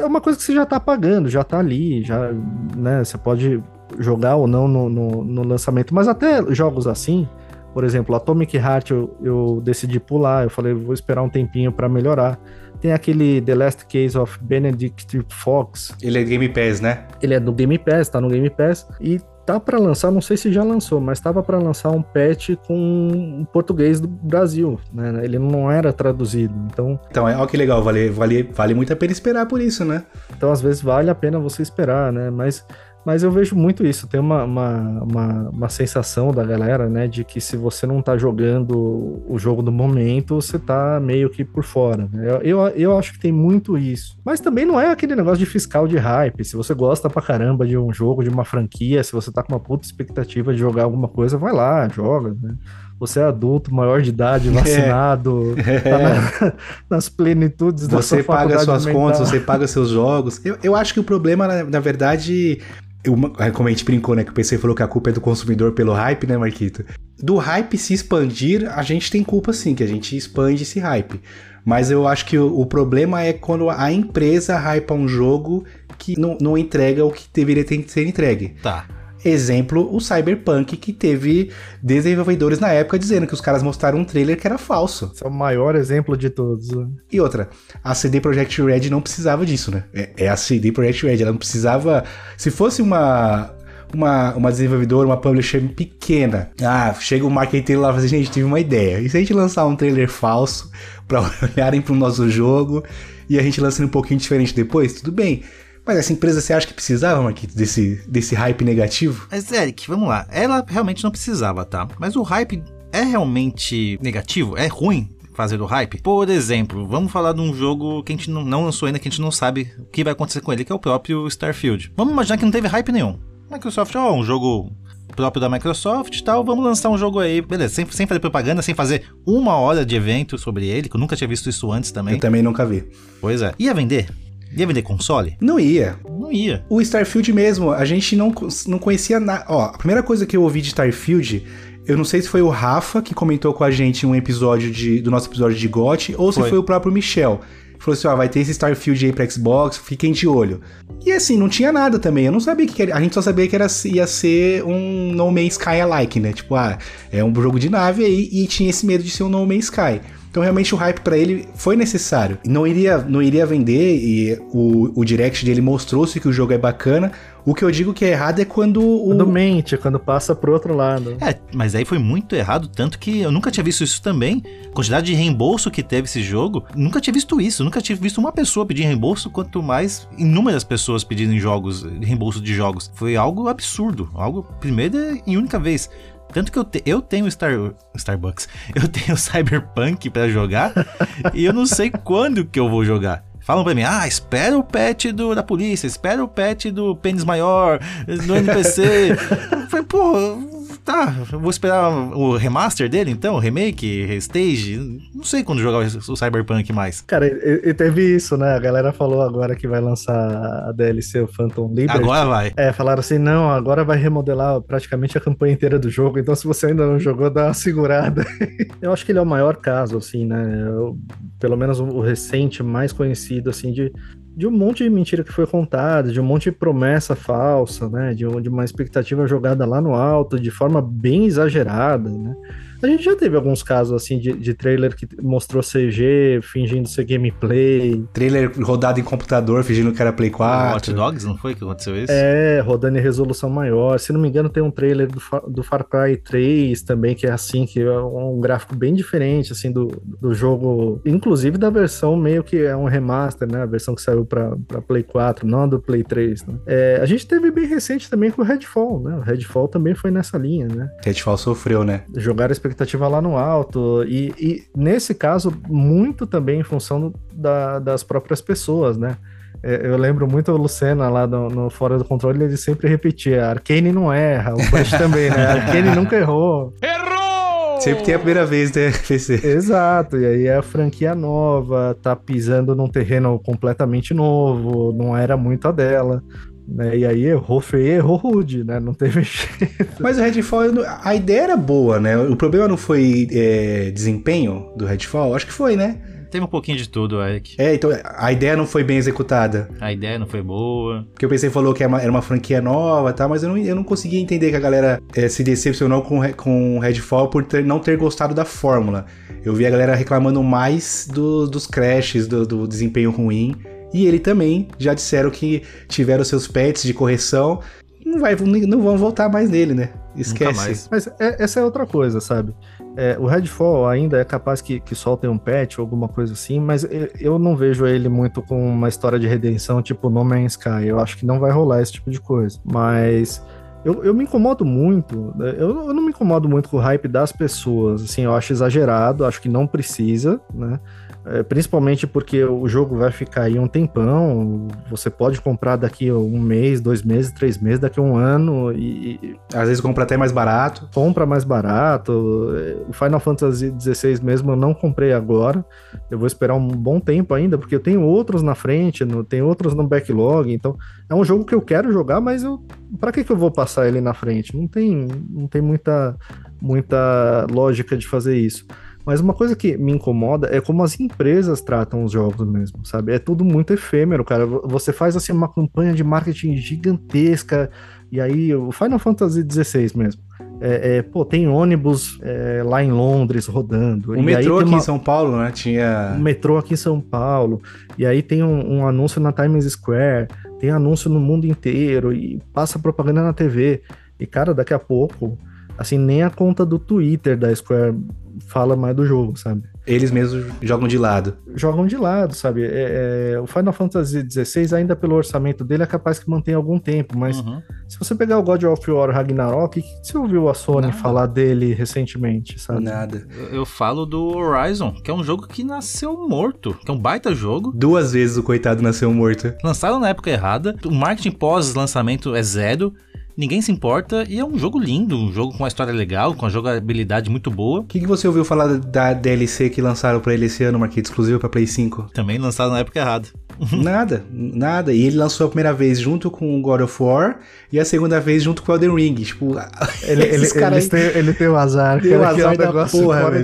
Speaker 3: É uma coisa que você já tá pagando, já tá ali, já, né? Você pode jogar ou não no, no, no lançamento, mas até jogos assim, por exemplo, Atomic Heart eu, eu decidi pular, eu falei, vou esperar um tempinho pra melhorar. Tem aquele The Last Case of Benedict Fox,
Speaker 2: Ele é Game Pass, né?
Speaker 3: ele é do Game Pass, tá no Game Pass e tá pra lançar, não sei se já lançou, mas tava pra lançar um patch com o português do Brasil, né? Ele não era traduzido. Então,
Speaker 2: Então, é, ó que legal, vale, vale, vale muito a pena esperar por isso, né?
Speaker 3: então às vezes vale a pena você esperar, né? Mas mas eu vejo muito isso, tem uma, uma, uma, uma sensação da galera, né, de que se você não tá jogando o jogo do momento, você tá meio que por fora. Né? Eu, eu, eu acho que tem muito isso. Mas também não é aquele negócio de fiscal de hype. Se você gosta pra caramba de um jogo, de uma franquia, se você tá com uma puta expectativa de jogar alguma coisa, vai lá, joga, né? Você é adulto, maior de idade, vacinado, tá na- nas plenitudes da
Speaker 2: Você
Speaker 3: sua
Speaker 2: paga
Speaker 3: faculdade
Speaker 2: suas
Speaker 3: mental.
Speaker 2: contas, você paga seus jogos. Eu, eu acho que o problema, na, na verdade. Eu- como a gente brincou, né? Que o PC falou que a culpa é do consumidor pelo hype, né, Marquito? Do hype se expandir, a gente tem culpa sim, que a gente expande esse hype. Mas eu acho que o, o problema é quando a empresa hypa um jogo que não, não entrega o que deveria ter que ser entregue.
Speaker 1: Tá.
Speaker 2: Exemplo, o Cyberpunk, que teve desenvolvedores na época dizendo que os caras mostraram um trailer que era falso.
Speaker 3: Esse é o maior exemplo de todos. né?
Speaker 2: E outra, a CD Projekt Red não precisava disso, né? É, é a CD Projekt Red, ela não precisava. Se fosse uma. Uma, uma desenvolvedora, uma publisher pequena. Ah, chega o marketeiro lá e fala assim, gente, tive uma ideia. E se a gente lançar um trailer falso pra olharem pro nosso jogo e a gente lança ele um pouquinho diferente depois? Tudo bem. Mas essa empresa, você acha que precisava, Marquito, desse, desse hype negativo?
Speaker 1: Mas, Eric, vamos lá. Ela realmente não precisava, tá? Mas o hype é realmente negativo? É ruim fazer do hype? Por exemplo, vamos falar de um jogo que a gente não, não lançou ainda, que a gente não sabe o que vai acontecer com ele, que é o próprio Starfield. Vamos imaginar que não teve hype nenhum. Microsoft, ó, um jogo próprio da Microsoft e tal, vamos lançar um jogo aí, beleza, sem, sem fazer propaganda, sem fazer uma hora de evento sobre ele, que eu nunca tinha visto isso antes também.
Speaker 2: Eu também nunca vi.
Speaker 1: Pois é. Ia vender? Ia vender console?
Speaker 2: Não ia.
Speaker 1: Não ia.
Speaker 2: O Starfield mesmo, a gente não, não conhecia nada. Ó, a primeira coisa que eu ouvi de Starfield, eu não sei se foi o Rafa que comentou com a gente em um episódio de, do nosso episódio de GOT, ou se
Speaker 1: Foi.
Speaker 2: foi o próprio Michel. Falou assim, ó, vai ter esse Starfield aí pra Xbox, fiquem de olho. E assim, não tinha nada também, eu não sabia que era, a gente só sabia que era, ia ser um No Man's Sky-alike, né? Tipo, ah, é um jogo de nave aí, e tinha esse medo de ser um No Man's Sky. Então realmente o hype pra ele foi necessário. Não iria, não iria vender e o, o direct dele mostrou-se que o jogo é bacana. O que eu digo que é errado é quando o
Speaker 3: Quando mente, quando passa pro outro lado.
Speaker 1: É, mas aí foi muito errado, tanto que eu nunca tinha visto isso também. A quantidade de reembolso que teve esse jogo, nunca tinha visto isso. Nunca tinha visto uma pessoa pedir reembolso, quanto mais inúmeras pessoas pedindo jogos, reembolso de jogos. Foi algo absurdo, algo primeira e única vez. Tanto que eu, te- eu tenho Star, Starbucks, eu tenho Cyberpunk pra jogar e eu não sei quando que eu vou jogar. Falam pra mim, ah, espera o patch do, da polícia, espera o patch do pênis maior, do NPC. eu falei, pô, tá, vou esperar o remaster dele então, o remake, stage. Não sei quando jogar o Cyberpunk mais.
Speaker 3: Cara, e, e teve isso, né? A galera falou agora que vai lançar a DLC, o Phantom Liberty.
Speaker 1: Agora vai.
Speaker 3: É, falaram assim, não, agora vai remodelar praticamente a campanha inteira do jogo, então se você ainda não jogou, dá uma segurada. Eu acho que ele é o maior caso, assim, né? Eu- pelo menos o recente, mais conhecido, assim, de, de um monte de mentira que foi contada, de um monte de promessa falsa, né? De, de uma expectativa jogada lá no alto, de forma bem exagerada, né? A gente já teve alguns casos, assim, de, de trailer que mostrou CG fingindo ser gameplay,
Speaker 2: trailer rodado em computador, fingindo que era Play
Speaker 1: O
Speaker 2: 4.
Speaker 1: Hot Dogs, não foi que aconteceu isso?
Speaker 3: É, rodando em resolução maior. Se não me engano, tem um trailer do, do Far Cry 3 também, que é assim, que é um gráfico bem diferente, assim, do, do jogo. Inclusive da versão meio que é um remaster, né? A versão que saiu pra, pra Play 4, não a do Play 3, né? É, a gente teve bem recente também com o Redfall, né? O Redfall também foi nessa linha, né?
Speaker 2: Redfall sofreu, né?
Speaker 3: jogar a expectativa lá no alto. E, e nesse caso, muito também em função da- das próprias pessoas, né? É, Eu lembro muito o Lucena lá no, no Fora do Controle, ele sempre repetia: Arcane não erra, o Bush também, né? Arcane nunca errou.
Speaker 5: Errou!
Speaker 2: Sempre tem a primeira vez, né, PC?
Speaker 3: Exato, e aí é a franquia nova, tá pisando num terreno completamente novo, não era muito a dela. Né? E aí errou feio, errou rude, né? Não teve jeito.
Speaker 2: Mas o Redfall, eu a ideia era boa, né? O problema não foi é, desempenho do Redfall? Acho que foi, né?
Speaker 1: Teve um pouquinho de tudo, Eric.
Speaker 2: É, então a ideia não foi bem executada.
Speaker 1: A ideia não foi boa.
Speaker 2: Porque o PC falou que era uma, era uma franquia nova e tal, mas eu não, eu não conseguia entender que a galera é, se decepcionou com, com o Redfall por ter- não ter gostado da fórmula. Eu vi a galera reclamando mais do- dos crashes, do, do desempenho ruim. E ele também já disseram que tiveram seus patches de correção. Não, vai, não vão voltar mais nele, né? Esquece.
Speaker 1: mais.
Speaker 3: Mas é- essa é outra coisa, sabe? É, o Redfall ainda é capaz que, que soltem um patch ou alguma coisa assim, mas eu, eu não vejo ele muito com uma história de redenção tipo No Man's Sky. Eu acho que não vai rolar esse tipo de coisa. Mas eu, eu me incomodo muito. né? Eu, eu não me incomodo muito com o hype das pessoas. Assim, eu acho exagerado, acho que não precisa, né? É, principalmente porque o jogo vai ficar aí um tempão. Você pode comprar daqui a um mês, dois meses, três meses, daqui a um ano e,
Speaker 2: Às vezes compra até mais barato.
Speaker 3: compra mais barato. O Final Fantasy XVI mesmo eu não comprei agora. Eu vou esperar um bom tempo ainda, porque eu tenho outros na frente, no, tem outros no backlog. Então é um jogo que eu quero jogar, mas eu para que, que eu vou passar ele na frente? Não tem, não tem muita, muita lógica de fazer isso. Mas uma coisa que me incomoda é como as empresas tratam os jogos mesmo, sabe? É tudo muito efêmero, cara. Você faz assim uma campanha de marketing gigantesca, e aí o Final Fantasy XVI mesmo. É, é, pô, tem ônibus é, lá em Londres rodando.
Speaker 2: O metrô aqui
Speaker 3: uma-
Speaker 2: em São Paulo, né? Tinha.
Speaker 3: um metrô aqui em São Paulo, e aí tem um, um anúncio na Times Square, tem anúncio no mundo inteiro, e passa propaganda na TV. E, cara, daqui a pouco, assim, nem a conta do Twitter da Square fala mais do jogo, sabe?
Speaker 2: Eles mesmos jogam de lado.
Speaker 3: Jogam de lado, sabe? É, é, o Final Fantasy XVI, ainda pelo orçamento dele, é capaz que mantém algum tempo, mas
Speaker 1: Uhum.
Speaker 3: se você pegar o God of War Ragnarok, o que que você ouviu a Sony
Speaker 1: Nada.
Speaker 3: falar dele recentemente, sabe?
Speaker 2: Nada.
Speaker 1: Eu, eu falo do Horizon, que é um jogo que nasceu morto, que é um baita jogo.
Speaker 2: Duas vezes o coitado nasceu morto.
Speaker 1: Lançado na época errada, o marketing pós-lançamento é zero, ninguém se importa e é um jogo lindo, um jogo com uma história legal, com uma jogabilidade muito boa.
Speaker 2: O que, que você ouviu falar da DLC que lançaram pra ele esse ano, Marquinhos, exclusivo pra Play 5?
Speaker 1: Também lançado na época errada.
Speaker 2: nada, nada. E ele lançou a primeira vez junto com o God of War e a segunda vez junto com o Elden Ring. Tipo,
Speaker 3: Ele, ele,
Speaker 2: esses caras
Speaker 3: eles têm- ele tem o azar,
Speaker 2: Tem o
Speaker 3: é um
Speaker 2: azar da
Speaker 3: negócio
Speaker 2: porra,
Speaker 3: fora.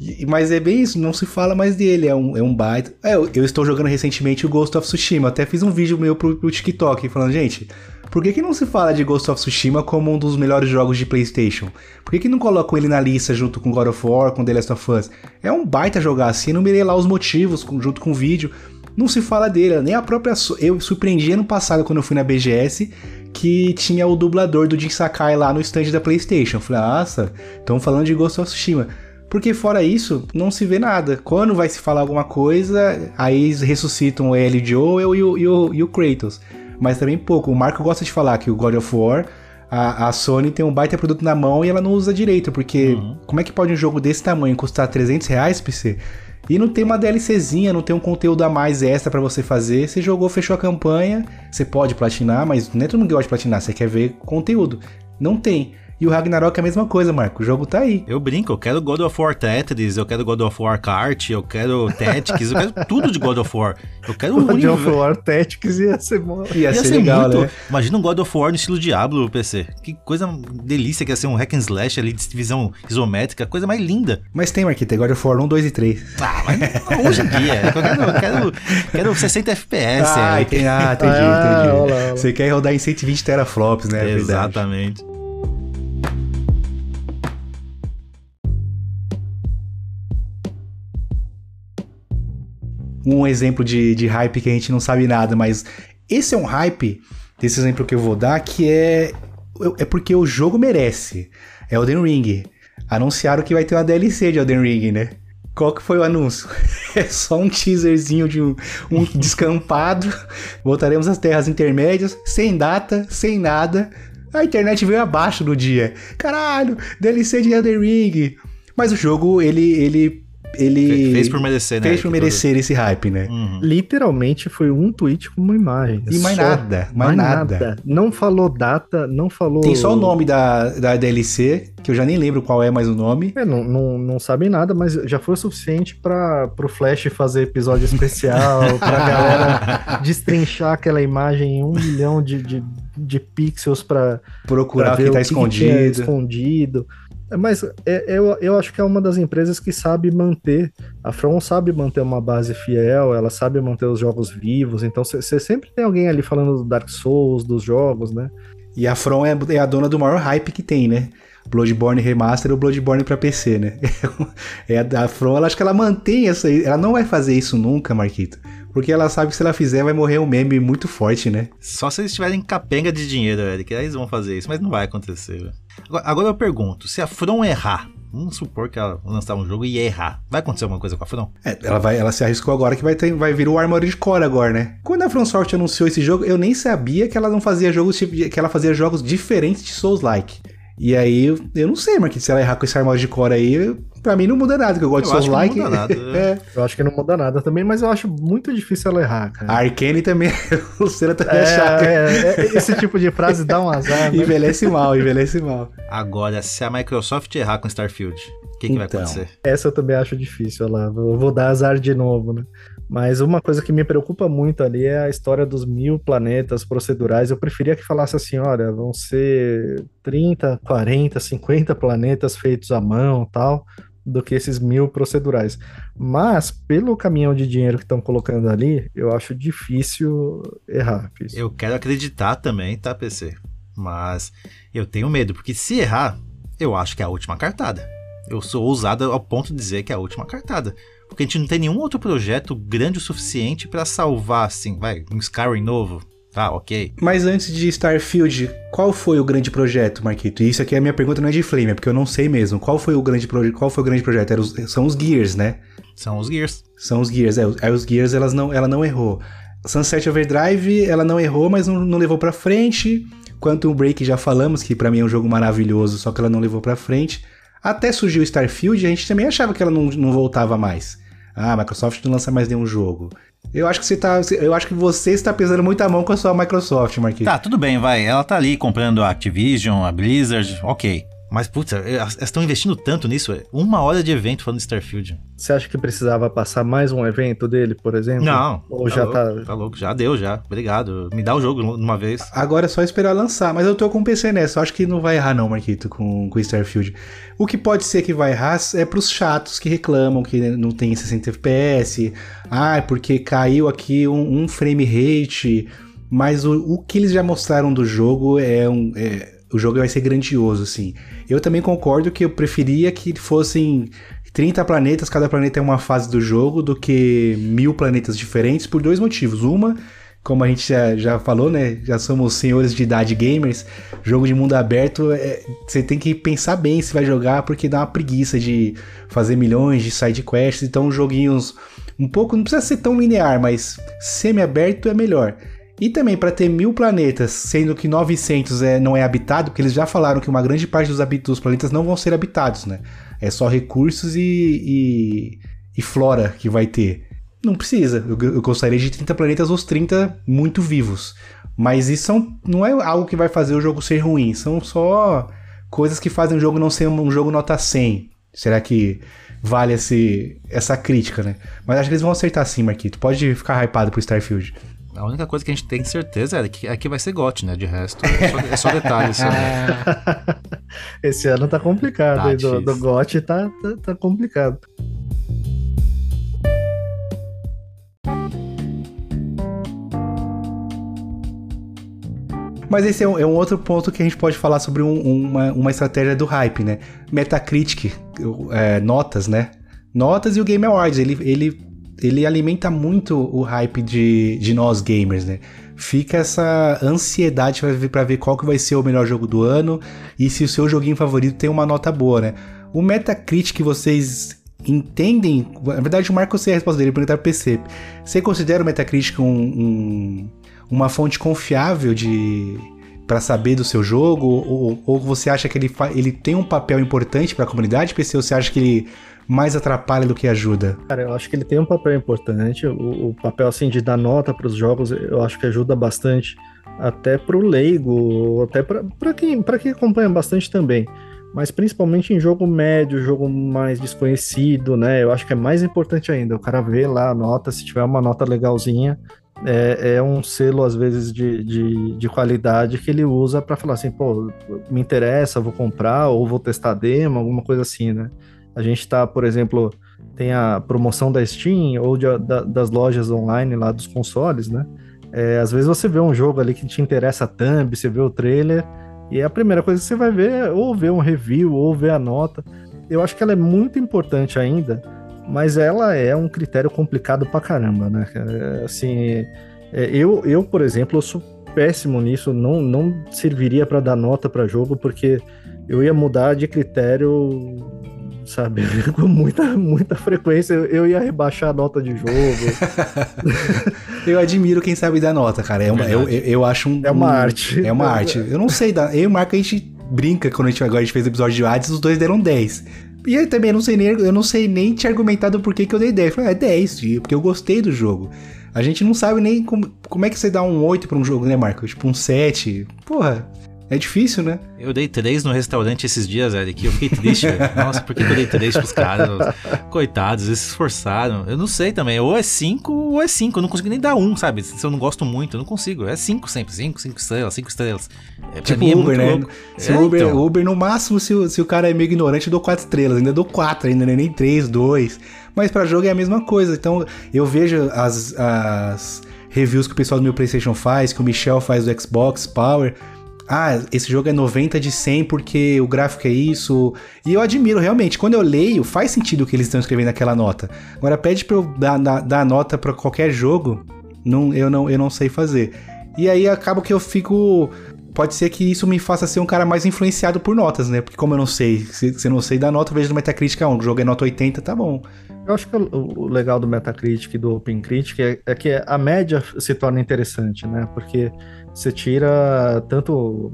Speaker 2: E- Mas é bem isso, não se fala mais dele, é um, é um baita. É, eu, eu estou jogando recentemente o Ghost of Tsushima, até fiz um vídeo meu pro, pro TikTok falando, gente, por que, que não se fala de Ghost of Tsushima como um dos melhores jogos de PlayStation? Por que, que não colocam ele na lista junto com God of War, com The Last of Us? É um baita jogar assim, não mirei lá os motivos junto com o vídeo. Não se fala dele, nem a própria. Eu surpreendi ano passado quando eu fui na BGS que tinha o dublador do Jin Sakai lá no stand da PlayStation. Eu falei, nossa, estão falando de Ghost of Tsushima. Porque fora isso, não se vê nada. Quando vai se falar alguma coisa, aí ressuscitam o Ellie Joel e o, e, o, e o Kratos. Mas também pouco. O Marco gosta de falar que o God of War, a, a Sony tem um baita produto na mão e ela não usa direito. Porque como é que pode um jogo desse tamanho custar 300 reais, PC? E não tem uma DLCzinha, não tem um conteúdo a mais extra pra você fazer. Você jogou, fechou a campanha, você pode platinar, mas não é todo mundo que gosta de platinar, você quer ver conteúdo. Não tem. E o Ragnarok é a mesma coisa, Marco. O jogo tá aí.
Speaker 1: Eu brinco, eu quero God of War Tetris, eu quero God of War Kart, eu quero Tactics, eu quero tudo de God of War. Eu quero o
Speaker 3: God of. War Tactics ia ser
Speaker 2: Ia,
Speaker 1: Ia
Speaker 2: ser,
Speaker 1: ser
Speaker 2: legal,
Speaker 1: muito.
Speaker 2: né?
Speaker 1: Imagina um God of War no estilo Diablo, PC. Que coisa delícia que ia ser um hack and slash ali de visão isométrica, coisa mais linda.
Speaker 2: Mas tem, Marquinhos, tem God of War 1, 2 e 3.
Speaker 1: Ah, mas hoje em dia, eu quero, eu quero, quero 60 FPS.
Speaker 2: ah,
Speaker 1: é.
Speaker 2: entendi, ah, entendi,
Speaker 3: Ah,
Speaker 2: entendi.
Speaker 3: olha lá, olha lá.
Speaker 2: Você quer rodar em 120 teraflops, né? É.
Speaker 1: Exatamente.
Speaker 2: Um exemplo de, de hype que a gente não sabe nada, mas esse é um hype, desse exemplo que eu vou dar, que é, é porque o jogo merece. É Elden Ring. Anunciaram que vai ter uma DLC de Elden Ring, né? Qual que foi o anúncio? É só um teaserzinho de um, um descampado. Voltaremos às terras intermédias, sem data, sem nada. A internet veio abaixo no dia. Caralho, DLC de Elden Ring. Mas o jogo, ele. ele ele
Speaker 1: Fe- Fez por merecer, né?
Speaker 2: fez por merecer esse hype, né?
Speaker 1: Uhum.
Speaker 3: Literalmente foi um tweet com uma imagem.
Speaker 2: E mais
Speaker 3: Só.
Speaker 2: nada, mais nada.
Speaker 3: Não falou data, não falou.
Speaker 2: Tem só o nome da, da DLC, que eu já nem lembro qual é mais o nome.
Speaker 3: É, não, não, não sabem nada, mas já foi o suficiente para pro Flash fazer episódio especial, pra galera destrinchar aquela imagem em um milhão de, de, de pixels pra,
Speaker 2: Procurar
Speaker 3: pra
Speaker 2: o que
Speaker 3: ver
Speaker 2: tá
Speaker 3: o que que tinha
Speaker 2: escondido.
Speaker 3: Escondido. É, Mas é, eu, eu acho que é uma das empresas que sabe manter. A From sabe manter uma base fiel, ela sabe manter os jogos vivos. Então você sempre tem alguém ali falando do Dark Souls, dos jogos, né?
Speaker 2: E a From é, é a dona do maior hype que tem, né? Bloodborne Remaster ou Bloodborne pra PC, né? É a, a From, ela acho que ela mantém essa. Ela não vai fazer isso nunca, Marquito. Porque ela sabe que se ela fizer vai morrer um meme muito forte, né?
Speaker 1: Só se eles tiverem capenga de dinheiro, Eric. Aí eles vão fazer isso, mas não vai acontecer. velho. Agora, eu pergunto: se a From errar, vamos supor que ela lançar um jogo e errar, vai acontecer alguma coisa com a From?
Speaker 2: É, ela, vai, ela se arriscou agora que vai, ter, vai vir o Armored Core agora, né? Quando a From Software anunciou esse jogo, eu nem sabia que ela não fazia jogos tipo que ela fazia jogos diferentes de Souls-like. E aí, eu não sei, Marquinhos, se ela errar com esse Armored Core aí, pra mim não muda nada, que eu gosto
Speaker 1: Eu
Speaker 2: de
Speaker 1: acho que
Speaker 2: Souls-like.
Speaker 1: não muda nada.
Speaker 2: é.
Speaker 3: Eu acho que não muda nada também, mas eu acho muito difícil ela errar, cara.
Speaker 2: A Arcane também, o Luciano também é, chato.
Speaker 3: É, é, é, esse tipo de frase dá um azar, né?
Speaker 2: Envelhece mal, envelhece mal.
Speaker 1: Agora, se a Microsoft errar com Starfield, o que, que vai
Speaker 2: Então.
Speaker 1: acontecer?
Speaker 3: Essa eu também acho difícil, olha lá. Eu vou dar azar de novo, né? Mas uma coisa que me preocupa muito ali é a história dos mil planetas procedurais. Eu preferia que falasse assim: olha, vão ser 30, 40, 50 planetas feitos à mão tal, do que esses mil procedurais. Mas, pelo caminhão de dinheiro que estão colocando ali, eu acho difícil errar.
Speaker 1: Eu quero acreditar também, tá, PC? Mas eu tenho medo, porque se errar, eu acho que é a última cartada. Eu sou ousado ao ponto de dizer que é a última cartada. Porque a gente não tem nenhum outro projeto grande o suficiente pra salvar, assim, vai, um Skyrim novo. Tá, ok.
Speaker 2: Mas antes de Starfield, qual foi o grande projeto, Marquito? E isso aqui é a minha pergunta não é de Flame, é porque eu não sei mesmo. Qual foi o grande projeto? Qual foi o grande projeto? Era os- são os Gears, né?
Speaker 1: São os Gears.
Speaker 2: São os Gears, é. os- Aí os Gears elas não, ela não errou. Sunset Overdrive, ela não errou, mas não, não levou pra frente. Quantum Break já falamos que pra mim é um jogo maravilhoso, só que ela não levou pra frente. Até surgiu Starfield, a gente também achava que ela não, não voltava mais. Ah, a Microsoft não lança mais nenhum jogo. Eu acho que você tá, eu acho que você está pesando muita mão com a sua Microsoft, Marquinhos.
Speaker 1: Tá, tudo bem, vai. Ela tá ali comprando a Activision, a Blizzard, ok. Mas, putz, elas estão investindo tanto nisso. é Uma hora de evento falando de Starfield.
Speaker 3: Você acha que precisava passar mais um evento dele, por exemplo?
Speaker 1: Não.
Speaker 3: Ou já
Speaker 1: louco,
Speaker 3: tá.
Speaker 1: Tá louco, já deu, já. Obrigado. Me dá o jogo de uma vez.
Speaker 2: Agora é só esperar lançar, mas eu tô com o PC nessa. Eu acho que não vai errar, não, Marquito, com o Starfield. O que pode ser que vai errar é pros chatos que reclamam que não tem 60 FPS. Ah, porque caiu aqui um, um frame rate. Mas o, o que eles já mostraram do jogo é um. é- o jogo vai ser grandioso, assim. Eu também concordo que eu preferia que fossem 30 planetas, cada planeta é uma fase do jogo, do que mil planetas diferentes, por dois motivos. Uma, como a gente já, já falou, né? Já somos senhores de idade gamers. Jogo de mundo aberto, é, você tem que pensar bem se vai jogar, porque dá uma preguiça de fazer milhões de side quests. Então, joguinhos um pouco, não precisa ser tão linear, mas semi-aberto é melhor. E também para ter mil planetas, sendo que 900 é, não é habitado, porque eles já falaram que uma grande parte dos, dos planetas não vão ser habitados, né? É só recursos e, e, e flora que vai ter. Não precisa. Eu, eu gostaria de 30 planetas, os 30 muito vivos. Mas isso são, não é algo que vai fazer o jogo ser ruim. São só coisas que fazem o jogo não ser um jogo nota 100. Será que vale esse, essa crítica, né? Mas acho que eles vão acertar sim, Marquito. Pode ficar hypado pro Starfield.
Speaker 1: A única coisa que a gente tem certeza é que, é que vai ser GOT, né? De resto, é só, é só detalhes. só.
Speaker 3: Esse ano tá complicado,
Speaker 1: Tá
Speaker 3: hein? Do, do GOT tá, tá, tá complicado.
Speaker 2: Mas esse é um, é um outro ponto que a gente pode falar sobre um- uma, uma estratégia do hype, né? Metacritic, é, notas, né? Notas e o Game Awards, ele, ele, ele alimenta muito o hype de, de nós gamers, né? Fica essa ansiedade pra ver, qual que vai ser o melhor jogo do ano e se o seu joguinho favorito tem uma nota boa, né? O Metacritic, vocês entendem? Na verdade, o Marco sei a resposta dele, perguntar pro PC. Você considera o Metacritic um- um, uma fonte confiável de para saber do seu jogo ou, ou você acha que ele, ele tem um papel importante para a comunidade PC ou você acha que ele mais atrapalha do que ajuda?
Speaker 3: Cara, eu acho que ele tem um papel importante. O, o papel assim de dar nota para os jogos, eu acho que ajuda bastante, até para o leigo, até para quem, quem acompanha bastante também. Mas principalmente em jogo médio, jogo mais desconhecido, né? Eu acho que é mais importante ainda. O cara vê lá a nota, se tiver uma nota legalzinha, é, é um selo, às vezes, de, de, de qualidade que ele usa para falar assim, pô, me interessa, vou comprar, ou vou testar demo, alguma coisa assim, né? A gente tá, por exemplo, tem a promoção da Steam ou de- da- das lojas online lá dos consoles, né? É, às vezes você vê um jogo ali que te interessa a thumb, você vê o trailer, e a primeira coisa que você vai ver é ou ver um review, ou ver a nota. Eu acho que ela é muito importante ainda, mas ela é um critério complicado pra caramba, né? cara? Assim, é, eu, eu, por exemplo, eu sou péssimo nisso, não, não serviria para dar nota para jogo, porque eu ia mudar de critério, sabe, com muita, muita frequência, eu, ia rebaixar a nota de jogo.
Speaker 2: Eu admiro quem sabe dar nota, cara. É uma, eu, eu, eu acho um.
Speaker 3: É uma
Speaker 2: um-
Speaker 3: arte.
Speaker 2: É uma arte. Eu não sei dar. Eu e o Marco a gente brinca quando a gente agora a gente fez o episódio de Hades, os dois deram 10. E eu também não sei nem, eu não sei nem te argumentar do porquê que eu dei 10. Eu falei, ah, é 10, tio, porque eu gostei do jogo. A gente não sabe nem como, como é que você dá um 8 pra um jogo, né, Marco? Tipo, um 7. Porra, é difícil, né?
Speaker 1: Eu dei três no restaurante esses dias, Eric. Eu fiquei triste, velho. Nossa, por que eu dei três pros caras? Coitados, eles se esforçaram. Eu não sei também. Ou é cinco ou é cinco. Eu não consigo nem dar um, sabe? Se eu não gosto muito, eu não consigo. É cinco sempre. Cinco, cinco estrelas, cinco estrelas. É,
Speaker 2: Tipo
Speaker 1: mim é
Speaker 2: Uber, né? Se
Speaker 1: É,
Speaker 2: o Uber,
Speaker 1: então.
Speaker 2: Uber, no máximo, se o, se o cara é meio ignorante, eu dou 4 estrelas. Ainda dou 4, ainda nem 3, 2. Mas pra jogo é a mesma coisa. Então eu vejo as, as reviews que o pessoal do meu PlayStation faz, que o Michel faz do Xbox Power. Ah, esse jogo é 90 de 100 porque o gráfico é isso. E eu admiro realmente. Quando eu leio, faz sentido o que eles estão escrevendo naquela nota. Agora pede pra eu dar, dar, dar nota pra qualquer jogo, não, eu, não, eu não sei fazer. E aí acaba que eu fico. Pode ser que isso me faça ser um cara mais influenciado por notas, né? Porque como eu não sei, se, se eu não sei da nota, eu vejo no Metacritic, ah, um jogo é nota 80, tá bom.
Speaker 3: Eu acho que o, legal do Metacritic e do OpenCritic é, é que a média se torna interessante, né? Porque você tira tanto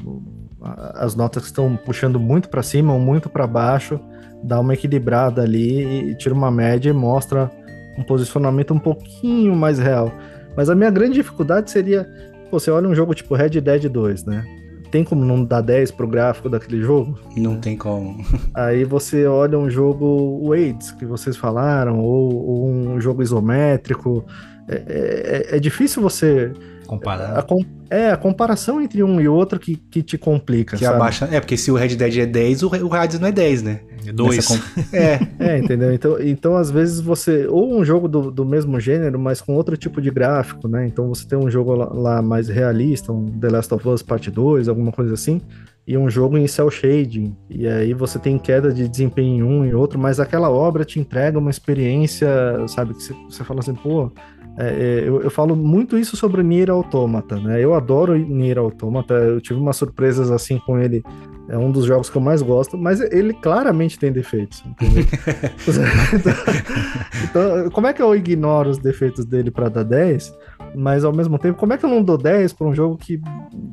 Speaker 3: as notas que estão puxando muito para cima ou muito para baixo, dá uma equilibrada ali e tira uma média e mostra um posicionamento um pouquinho mais real. Mas a minha grande dificuldade seria, você olha um jogo tipo Red Dead 2, né? Tem como não dar 10 pro gráfico daquele jogo?
Speaker 2: Não tem como.
Speaker 3: Aí você olha um jogo Wades, que vocês falaram, ou, ou um jogo isométrico. É, é, é difícil você
Speaker 1: Comparar.
Speaker 3: A, com- é, a comparação entre um e outro que, que te complica,
Speaker 2: Que
Speaker 3: sabe?
Speaker 2: abaixa. É, porque se o Red Dead é 10, o, o Hades não é 10, né?
Speaker 1: Dois.
Speaker 2: Nessa com- É,
Speaker 3: É, entendeu? Então, então, às vezes, você. Ou um jogo do, do mesmo gênero, mas com outro tipo de gráfico, né? Então você tem um jogo lá, lá mais realista, um The Last of Us Part 2, alguma coisa assim, e um jogo em cel shading. E aí você tem queda de desempenho em um e outro, mas aquela obra te entrega uma experiência, sabe? Que você, você fala assim, pô. É, é, eu, eu falo muito isso sobre o Nier Automata, né? Eu adoro Nier Automata, eu tive umas surpresas assim com ele. É um dos jogos que eu mais gosto, mas ele claramente tem defeitos. Então, como é que eu ignoro os defeitos dele pra dar 10? Mas ao mesmo tempo, como é que eu não dou 10 pra um jogo que,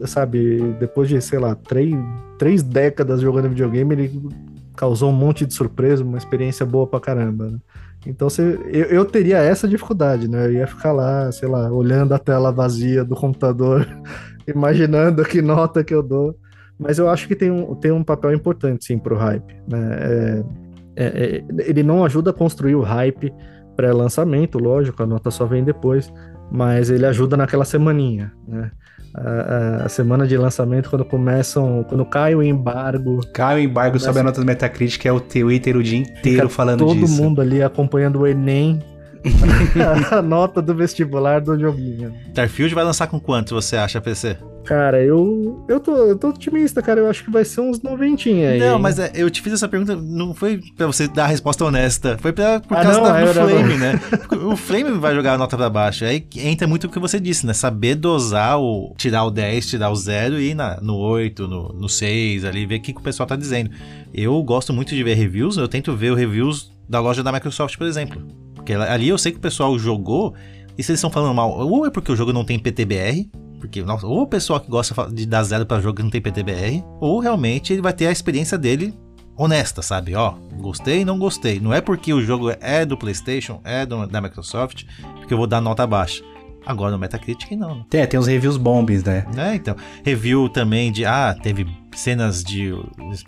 Speaker 3: sabe, depois de, sei lá, três, três décadas jogando videogame, ele causou um monte de surpresa, uma experiência boa pra caramba, né? Então você, eu, eu teria essa dificuldade, né? Eu ia ficar lá, sei lá, olhando a tela vazia do computador, imaginando que nota que eu dou. Mas eu acho que tem um, tem um papel importante, sim, pro hype. Né? É, é, é, ele não ajuda a construir o hype pré-lançamento, lógico, a nota só vem depois, mas ele ajuda naquela semaninha, né? A, semana de lançamento, quando começam, quando cai o embargo,
Speaker 2: cai o embargo sobe a nota do Metacritic, é o Twitter o dia inteiro falando
Speaker 3: todo
Speaker 2: disso.
Speaker 3: mundo ali acompanhando o Enem, a nota do vestibular do joguinho.
Speaker 1: Starfield vai lançar com quanto você acha, PC?
Speaker 3: Cara, eu, eu, tô, eu tô otimista, cara. Eu acho que vai ser uns noventinha aí.
Speaker 1: Não,
Speaker 3: hein?
Speaker 1: mas é, eu te fiz essa pergunta, não foi pra você dar a resposta honesta, foi pra, por
Speaker 3: Ah,
Speaker 1: causa
Speaker 3: não,
Speaker 1: da- do
Speaker 3: é, não,
Speaker 1: Flame, né? O Flame vai jogar a nota pra baixo. Aí entra muito o que você disse, né? Saber dosar o. tirar o 10, tirar o 0 e ir na, no 8, no, no 6 ali, ver o que, que o pessoal tá dizendo. Eu gosto muito de ver reviews, eu tento ver reviews da loja da Microsoft, por exemplo. Porque ali eu sei que o pessoal jogou, e se eles estão falando mal, ou é porque o jogo não tem PTBR, porque, nossa, ou o pessoal que gosta de dar zero pra jogo que não tem PTBR, ou realmente ele vai ter a experiência dele honesta, sabe? Ó, gostei, não gostei. Não é porque o jogo é do PlayStation, é do, da Microsoft, porque eu vou dar nota baixa. Agora no Metacritic não.
Speaker 2: É, tem os reviews bombs, né?
Speaker 1: É, então. Review também de, ah, teve cenas de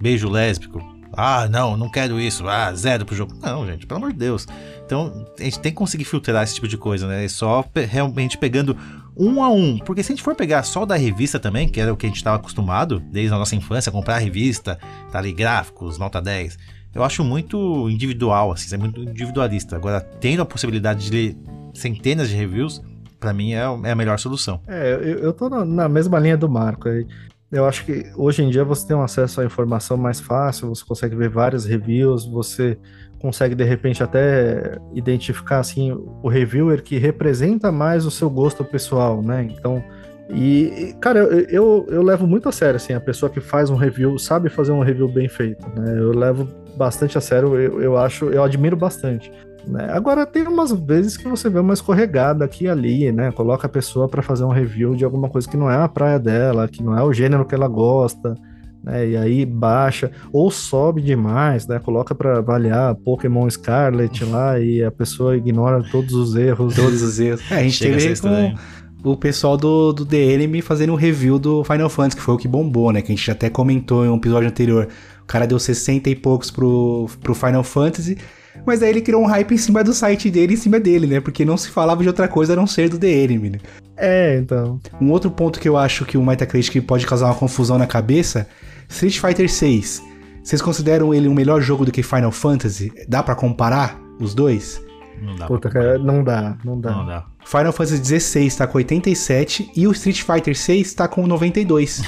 Speaker 1: beijo lésbico. Ah, não, não quero isso. Ah, zero pro jogo. Não, gente, pelo amor de Deus. Então, a gente tem que conseguir filtrar esse tipo de coisa, né? E Só pe- realmente pegando um a um. Porque se a gente for pegar só da revista também, que era o que a gente estava acostumado desde a nossa infância, comprar a revista, tá ali gráficos, nota 10. Eu acho muito individual, assim, é muito individualista. Agora, tendo a possibilidade de ler centenas de reviews, pra mim é é a melhor solução.
Speaker 3: É, eu, eu tô na, na mesma linha do Marco. aí. Eu acho que hoje em dia você tem um acesso à informação mais fácil, você consegue ver vários reviews, você consegue de repente até identificar assim o reviewer que representa mais o seu gosto pessoal, né? Então, e, cara, eu, eu, eu levo muito a sério assim, a pessoa que faz um review, sabe fazer um review bem feito, né? Eu levo bastante a sério, eu, eu acho, eu admiro bastante. Né? Agora tem umas vezes que você vê uma escorregada aqui e ali, né? Coloca a pessoa para fazer um review de alguma coisa que não é a praia dela, que não é o gênero que ela gosta, né? E aí baixa ou sobe demais, né? Coloca para avaliar Pokémon Scarlet lá e a pessoa ignora todos os erros.
Speaker 2: Todos os erros. É, a gente
Speaker 1: Chega
Speaker 2: teve com o pessoal do, do DNM fazendo um review do Final Fantasy, que foi o que bombou, né? Que a gente até comentou em um episódio anterior. O cara deu 60 e poucos pro, pro Final Fantasy. Mas aí ele criou um hype em cima do site dele, em cima dele, né? Porque não se falava de outra coisa a não ser do DNM, né?
Speaker 3: É, então.
Speaker 2: Um outro ponto que eu acho que o Metacritic pode causar uma confusão na cabeça, Street Fighter 6. Vocês consideram ele um melhor jogo do que Final Fantasy? Dá pra comparar os dois?
Speaker 1: Não dá.
Speaker 3: Puta, cara, não dá, não dá.
Speaker 1: Não dá.
Speaker 2: Final Fantasy 16 tá com 87 e o Street Fighter 6 tá com 92.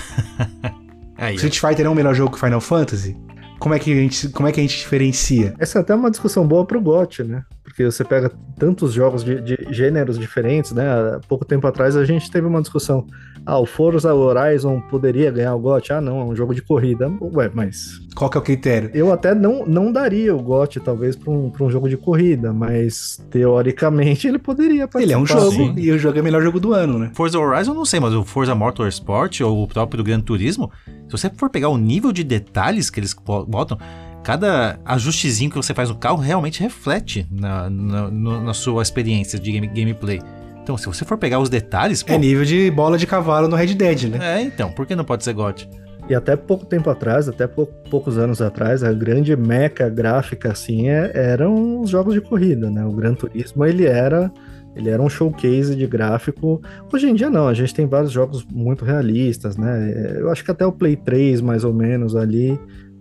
Speaker 1: Aí.
Speaker 2: Street Fighter é um melhor jogo que Final Fantasy? Como é que a gente, como é que a gente diferencia?
Speaker 3: Essa é até uma discussão boa pro GOT, né? Porque você pega tantos jogos de, de gêneros diferentes, né? Há pouco tempo atrás a gente teve uma discussão. Ah, o Forza Horizon poderia ganhar o GOT? Ah, não, é um jogo de corrida. Ué, mas
Speaker 2: Qual que é o critério?
Speaker 3: eu até não, não daria o GOT, talvez, para um, pra um jogo de corrida, mas teoricamente ele poderia participar.
Speaker 2: Ele é um jogo,
Speaker 1: sim.
Speaker 2: e o jogo é o melhor jogo do ano, né?
Speaker 1: Forza Horizon, não sei, mas o Forza Motorsport ou o próprio Gran Turismo, se você for pegar o nível de detalhes que eles bo- botam, cada ajustezinho que você faz no carro realmente reflete na, na, no- na sua experiência de game- gameplay. Então, se você for pegar os detalhes, pô,
Speaker 2: É nível de bola de cavalo no Red Dead, né?
Speaker 1: é, então, por que não pode ser GOT?
Speaker 3: E até pouco tempo atrás, até pou- poucos anos atrás, a grande meca gráfica assim é- eram os jogos de corrida, né? O Gran Turismo ele era ele era um showcase de gráfico. Hoje em dia não, a gente tem vários jogos muito realistas, né? É, Eu acho que até o Play 3 mais ou menos ali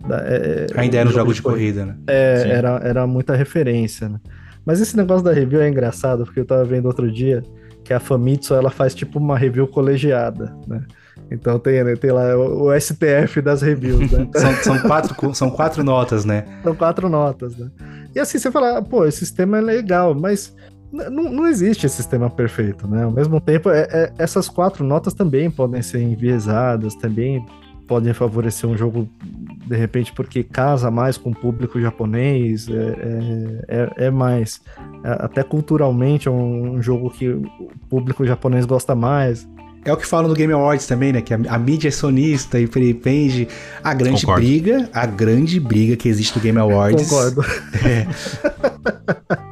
Speaker 3: é-
Speaker 2: Ainda era um jogo de corrida, né?
Speaker 3: É,
Speaker 1: Sim.
Speaker 3: era, era muita referência, né? Mas esse negócio da review é engraçado, porque eu tava vendo outro dia que a Famitsu, ela faz tipo uma review colegiada, né? Então tem, né, tem lá o, o STF das reviews, né?
Speaker 2: São, são, quatro, são quatro notas, né?
Speaker 3: São quatro notas, né? E assim, você fala, ah, pô, esse sistema é legal, mas não, não existe esse sistema perfeito, né? Ao mesmo tempo, é- é- essas quatro notas também podem ser enviesadas, também podem favorecer um jogo, de repente, porque casa mais com o público japonês, é, é, é- é mais. é- até culturalmente é um, um jogo que o público japonês gosta mais.
Speaker 2: É o que falam no Game Awards também, né? Que a, a mídia é sonista e depende. A grande
Speaker 1: Concordo.
Speaker 2: briga, a grande briga que existe no Game Awards.
Speaker 3: Concordo.
Speaker 2: É,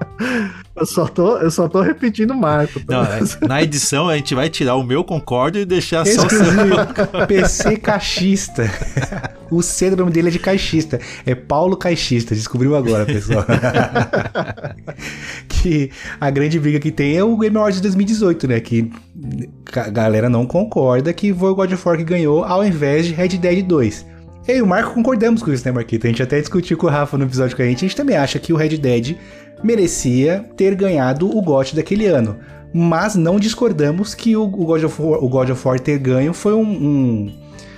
Speaker 3: Eu só tô, eu só tô repetindo o Marco.
Speaker 1: Não, é, na edição a gente vai tirar o meu concordo e deixar só o seu.
Speaker 2: PC caixista. O C do nome dele é de caixista. É Paulo Caixista. Descobriu agora, pessoal. que a grande briga que tem é o Game Awards de 2018, né? Que a galera não concorda que foi o God of War que ganhou ao invés de Red Dead 2. Eu e o Marco concordamos com isso, né, Marquito? A gente até discutiu com o Rafa no episódio com a gente. A gente também acha que o Red Dead merecia ter ganhado o GOT daquele ano. Mas não discordamos que o God of War, o God of War ter ganho foi um, um-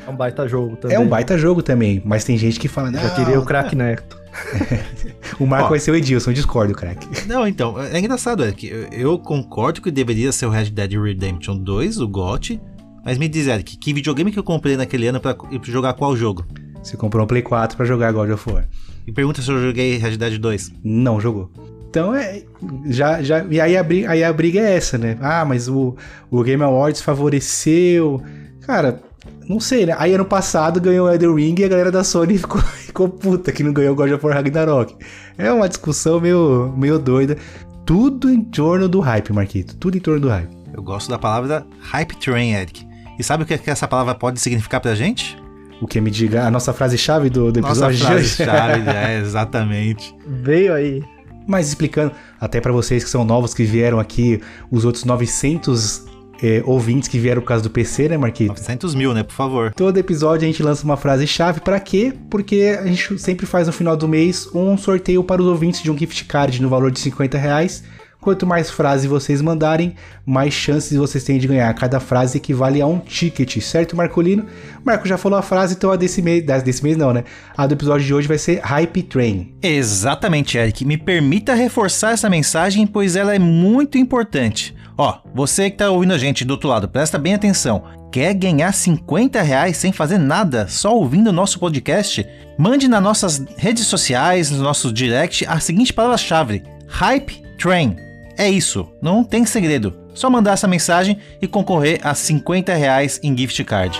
Speaker 3: É um baita jogo também.
Speaker 2: é um baita jogo também. Mas tem gente que fala,
Speaker 3: Já queria o craque Necto.
Speaker 2: o Marco
Speaker 1: Ó.
Speaker 2: vai ser o Edilson, discordo, craque.
Speaker 1: Não, então, é engraçado, é que eu- concordo que deveria ser o Red Dead Redemption 2, o GOT, mas me diz, Eric, que videogame que eu comprei naquele ano pra jogar qual jogo?
Speaker 2: Você comprou um Play 4 pra jogar God of War.
Speaker 1: E pergunta se eu joguei Red Dead 2.
Speaker 2: Não jogou. Então é. Já, já, e aí a, briga, aí a briga é essa, né? Ah, mas o, o Game Awards favoreceu. Cara, não sei, né? Aí ano passado ganhou o Elden Ring e a galera da Sony ficou, ficou puta que não ganhou o God of War Ragnarok. É uma discussão meio, meio doida. Tudo em torno do hype, Marquito. Tudo em torno do hype.
Speaker 1: Eu gosto da palavra Hype Train, Eric. E sabe o que, que essa palavra pode significar pra gente?
Speaker 2: O que me diga a nossa frase-chave do, do
Speaker 1: Nossa
Speaker 2: episódio de hoje.
Speaker 1: frase-chave, é, exatamente.
Speaker 3: Veio aí.
Speaker 2: Mas explicando, até pra vocês que são novos que vieram aqui, os outros 900 é, ouvintes que vieram por causa do PC, né, Marquito?
Speaker 1: 900 mil, né, por favor.
Speaker 2: Todo episódio a gente lança uma frase-chave. Pra quê? Porque a gente sempre faz no final do mês um sorteio para os ouvintes de um gift card no valor de 50 reais. Quanto mais frases vocês mandarem, mais chances vocês têm de ganhar. Cada frase equivale a um ticket, certo, Marcolino? Marco já falou a frase, então a desse mês, desse mês não, né? A do episódio de hoje vai ser Hype Train.
Speaker 1: Exatamente, Eric. Me permita reforçar essa mensagem, pois ela é muito importante. Ó, você que tá ouvindo a gente do outro lado, presta bem atenção. Quer ganhar 50 reais sem fazer nada, só ouvindo o nosso podcast? Mande nas nossas redes sociais, no nosso direct, a seguinte palavra-chave: Hype Train. É isso, não tem segredo. Só mandar essa mensagem e concorrer a 50 reais em gift card.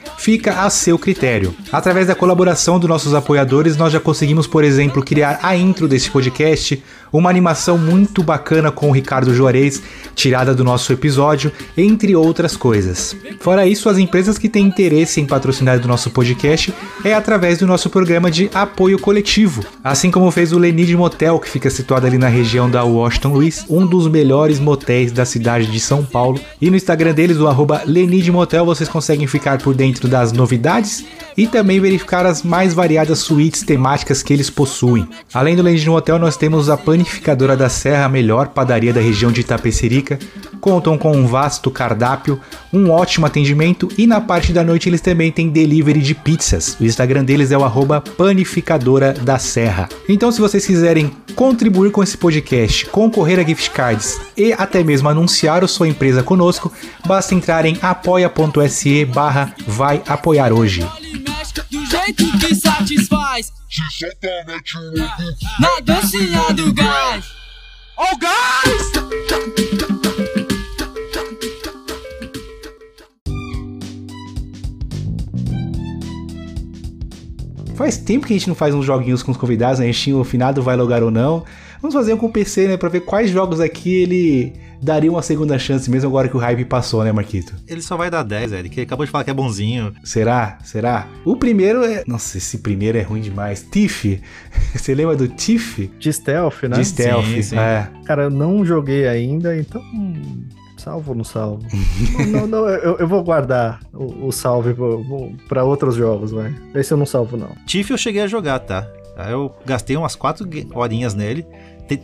Speaker 2: fica a seu critério. Através da colaboração dos nossos apoiadores, nós já conseguimos, por exemplo, criar a intro desse podcast, uma animação muito bacana com o Ricardo Juarez, tirada do nosso episódio, entre outras coisas. Fora isso, as empresas que têm interesse em patrocinar do nosso podcast é através do nosso programa de apoio coletivo, assim como fez o Lenid Motel, que fica situado ali na região da Washington Luiz, um dos melhores motéis da cidade de São Paulo. E no Instagram deles, o arroba Lenid Motel, vocês conseguem ficar por dentro das novidades e também verificar as mais variadas suítes temáticas que eles possuem. Além do Lenid Motel, nós temos a Panificadora da Serra, a melhor padaria da região de Itapecerica. Contam com um vasto cardápio, um ótimo atendimento e na parte da noite eles também têm delivery de pizzas. O Instagram deles é o arroba Panificadora da Serra. Então, se vocês quiserem contribuir com esse podcast, concorrer a gift cards e até mesmo anunciar a sua empresa conosco, basta entrar em apoia.se barra vai apoiar hoje.
Speaker 5: Ele mexe do jeito que satisfaz. Na dancinha do gás. Ó o gás!
Speaker 2: Faz tempo que a gente não faz uns joguinhos com os convidados, né? A gente tinha o finado Vai Logar ou Não. Vamos fazer um com o PC, né? Pra ver quais jogos aqui ele daria uma segunda chance, mesmo agora que o hype passou, né, Marquito?
Speaker 1: Ele só vai dar 10, Eric. Ele acabou de falar que é bonzinho.
Speaker 2: Será? Será? O primeiro é. Nossa, esse primeiro é ruim demais. Tiff. Você lembra do Tiff?
Speaker 3: De stealth, né?
Speaker 2: De Stealth.
Speaker 1: Sim, sim.
Speaker 2: É.
Speaker 3: Cara, eu não joguei ainda, então. Salvo ou não salvo? não, não, eu, eu vou guardar o, o salve pra outros jogos, vai. Esse eu não salvo, não.
Speaker 1: Tiff eu cheguei a jogar, tá? Aí Eu gastei umas 4 horinhas nele.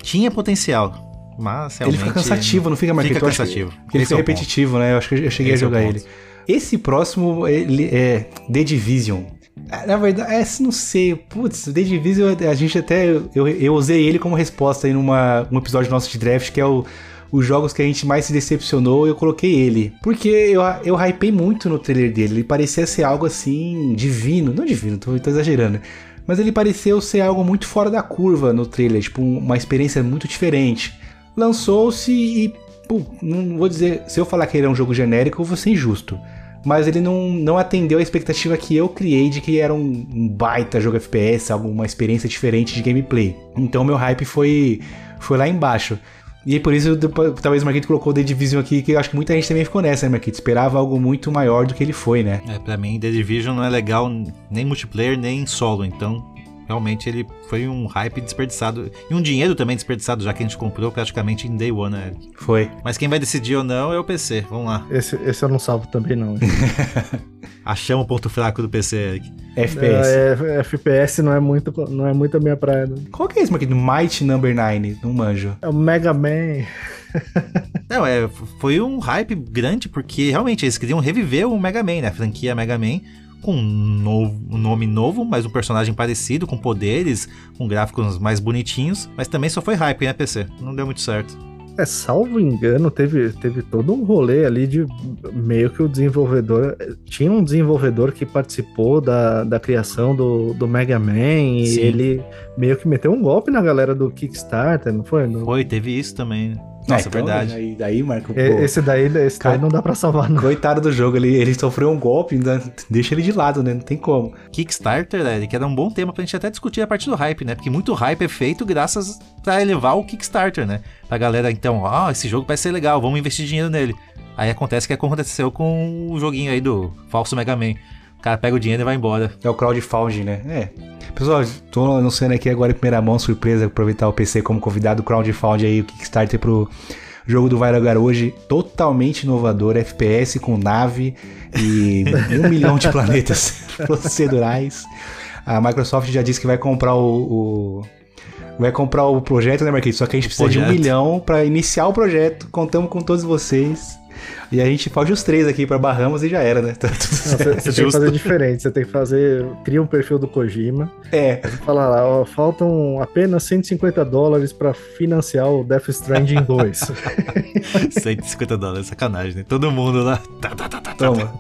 Speaker 1: Tinha potencial. Mas
Speaker 2: Ele
Speaker 1: realmente.
Speaker 2: fica cansativo, não fica, Marquito?
Speaker 1: Fica cansativo.
Speaker 2: Ele
Speaker 1: Esse é
Speaker 2: fica
Speaker 1: o ponto.
Speaker 2: repetitivo, né? Eu acho que eu cheguei
Speaker 1: Esse
Speaker 2: a
Speaker 1: é
Speaker 2: jogar
Speaker 1: ponto.
Speaker 2: ele. Esse próximo ele é The Division. Ah, Na verdade, esse não sei. Putz, The Division, a gente até. Eu, eu usei ele como resposta numa um episódio nosso de draft, que é o. Os jogos que a gente mais se decepcionou, eu coloquei ele. Porque eu, eu hypei muito no trailer dele. Ele parecia ser algo assim. divino. Não divino, tô, tô exagerando. Mas ele pareceu ser algo muito fora da curva no trailer. Tipo, um- uma experiência muito diferente. Lançou-se e. Pô, não vou dizer. Se eu falar que ele é um jogo genérico, eu vou ser injusto mas ele não, não atendeu a expectativa que eu criei de que era um, um baita jogo FPS, alguma experiência diferente de gameplay. Então meu hype foi, foi lá embaixo. E aí por isso depois- talvez o Marquito colocou The Division aqui, que eu acho que muita gente também ficou nessa, né, Marquito? Esperava algo muito maior do que ele foi, né?
Speaker 1: É, pra mim, The Division não é legal nem multiplayer, nem solo. Então, realmente, ele foi um hype desperdiçado. E um dinheiro também desperdiçado, já que a gente comprou praticamente em day one, né, Eric?
Speaker 2: Foi.
Speaker 1: Mas quem vai decidir ou não é o PC. Vamos lá.
Speaker 3: Esse, esse eu não salvo também, não.
Speaker 1: Achamos o ponto fraco do PC, Eric.
Speaker 2: FPS.
Speaker 3: É, é, FPS não é, muito, não é muito a minha praia. não.
Speaker 2: Qual que é esse, Marquito? Might Number 9, não manjo.
Speaker 3: É o Mega Man.
Speaker 1: Não, é, foi um hype grande, porque realmente eles queriam reviver o Mega Man, né? A franquia Mega Man, com um, novo, um nome novo, mas um personagem parecido, com poderes, com gráficos mais bonitinhos. Mas também só foi hype, né, PC? Não deu muito certo.
Speaker 3: É, salvo engano, teve, teve todo um rolê ali de meio que o desenvolvedor. Tinha um desenvolvedor que participou da, da criação do, do Mega Man e
Speaker 1: Sim.
Speaker 3: ele meio que meteu um golpe na galera do Kickstarter, não foi?
Speaker 1: Foi, teve isso também. Né? Nossa,
Speaker 2: Ah, então,
Speaker 1: verdade.
Speaker 2: Daí, daí Marco, pô,
Speaker 3: Esse daí, esse daí
Speaker 2: Cara-
Speaker 3: não dá pra salvar, não.
Speaker 2: coitado do jogo, ele, ele sofreu um golpe, ainda deixa ele de lado, né? Não tem como.
Speaker 1: Kickstarter, Eric, era um bom tema pra gente até discutir a partir do hype, né? Porque muito hype é feito graças pra elevar o Kickstarter, né? Pra galera, então, ó, esse jogo vai ser legal, vamos investir dinheiro nele. Aí acontece o que aconteceu com o joguinho aí do falso Mega Man. O cara pega o dinheiro e vai embora.
Speaker 2: É o crowdfunding, né? É. Pessoal, tô anunciando aqui agora em primeira mão, surpresa, aproveitar o PC como convidado, crowdfunding aí, o Kickstarter pro jogo do Vai Logar hoje, totalmente inovador, FPS com nave e um milhão de planetas procedurais. A Microsoft já disse que vai comprar o... o- Vai comprar o projeto, né, Marquinhos? Só que a gente
Speaker 1: O
Speaker 2: precisa de um
Speaker 1: projeto.
Speaker 2: milhão pra iniciar o projeto. Contamos com todos vocês. E a gente foge os três aqui pra Bahamas e já era, né? Tá tudo
Speaker 3: Não,
Speaker 2: certo.
Speaker 3: Você, você tem que fazer diferente. Você tem que fazer. Cria um perfil do Kojima.
Speaker 2: É,
Speaker 3: Fala lá, ó, faltam apenas 150 dólares pra financiar o Death Stranding 2.
Speaker 1: 150 dólares, sacanagem, né? Todo mundo lá. Tá, tá, tá, tá, tá.
Speaker 2: Toma.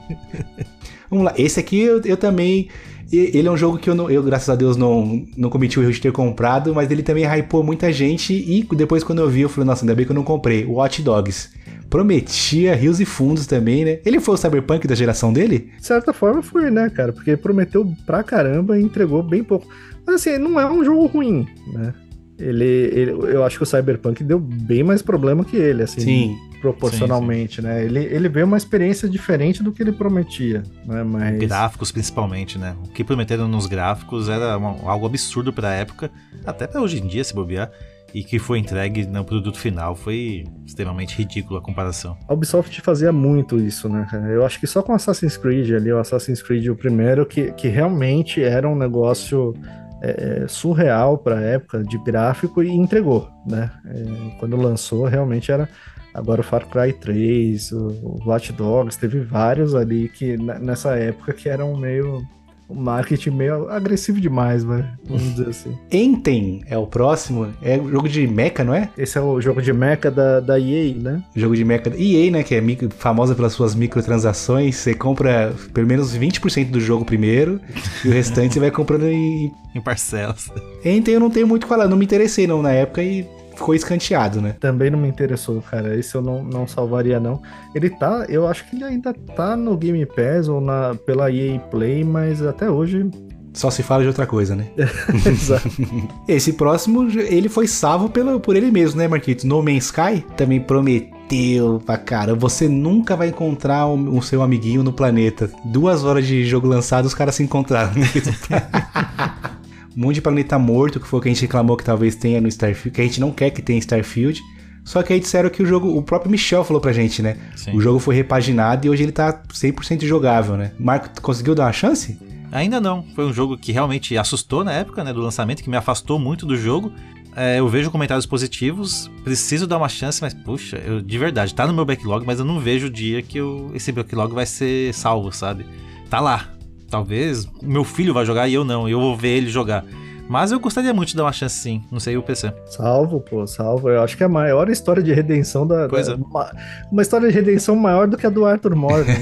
Speaker 2: Vamos lá. Esse aqui eu, eu também. Ele é um jogo que eu, não, eu graças a Deus, não, não cometi o erro de ter comprado, mas ele também hypou muita gente. E depois, quando eu vi, eu falei, nossa, ainda bem que eu não comprei. Watch Dogs. Prometia rios e fundos também, né? Ele foi o Cyberpunk da geração dele?
Speaker 3: De certa forma foi, né, cara? Porque prometeu pra caramba e entregou bem pouco. Mas assim, não é um jogo ruim, né? Ele, ele, eu acho que o Cyberpunk deu bem mais problema que ele, assim,
Speaker 2: Sim.
Speaker 3: proporcionalmente, sim, sim. né? Ele, ele veio uma experiência diferente do que ele prometia, né? Mas...
Speaker 1: Gráficos, principalmente, né? O que prometeram nos gráficos era uma, algo absurdo pra época, até pra hoje em dia, se bobear e que foi entregue no produto final foi extremamente ridículo a comparação.
Speaker 3: A Ubisoft fazia muito isso, né? Eu acho que só com Assassin's Creed ali, o Assassin's Creed o primeiro, que, que realmente era um negócio é, surreal para a época de gráfico e entregou, né? É, quando lançou, realmente era. Agora o Far Cry 3, o Watch Dogs, teve vários ali que nessa época que eram meio o marketing meio agressivo demais, vai. Vamos dizer assim.
Speaker 2: Enten é o próximo. É o jogo de mecha, não é?
Speaker 3: Esse é o jogo de mecha da, da EA, né?
Speaker 2: Jogo de mecha da EA, né? Que é micro, famosa pelas suas microtransações. Você compra pelo menos 20% do jogo primeiro e o restante você vai comprando em...
Speaker 1: em parcelas.
Speaker 2: Enten eu não tenho muito o que falar. Não me interessei não na época e ficou escanteado, né?
Speaker 3: Também não me interessou, cara. Esse eu não, não salvaria, não. Ele tá, eu acho que ele ainda tá no Game Pass ou na, pela EA Play, mas até hoje
Speaker 2: só se fala de outra coisa, né?
Speaker 3: Exato.
Speaker 2: Esse próximo, ele foi salvo pelo, por ele mesmo, né, Marquitos? No Man's Sky também prometeu pra cara. Você nunca vai encontrar o, o, seu amiguinho no planeta. Duas horas de jogo lançado, os caras se encontraram. um monte de planeta morto, que foi o que a gente reclamou que talvez tenha no Starfield, que a gente não quer que tenha Starfield. Só que aí disseram que o jogo, o próprio Michel falou pra gente, né? Sim. O jogo foi repaginado e hoje ele tá 100% jogável, né? Marco, conseguiu dar uma chance?
Speaker 1: Ainda não. Foi um jogo que realmente assustou na época, né, do lançamento, que me afastou muito do jogo. É, eu vejo comentários positivos, preciso dar uma chance, mas puxa, eu, de verdade, tá no meu backlog, mas eu não vejo o dia que eu, esse backlog vai ser salvo, sabe? Tá lá, talvez meu filho vai jogar e eu não, eu vou ver ele jogar. Mas eu gostaria muito de dar uma chance sim, não sei o PC.
Speaker 3: Salvo, pô, salvo. Eu acho que é a maior história de redenção da.
Speaker 1: Coisa.
Speaker 3: É. Uma, uma, história de redenção maior do que a do Arthur Morgan.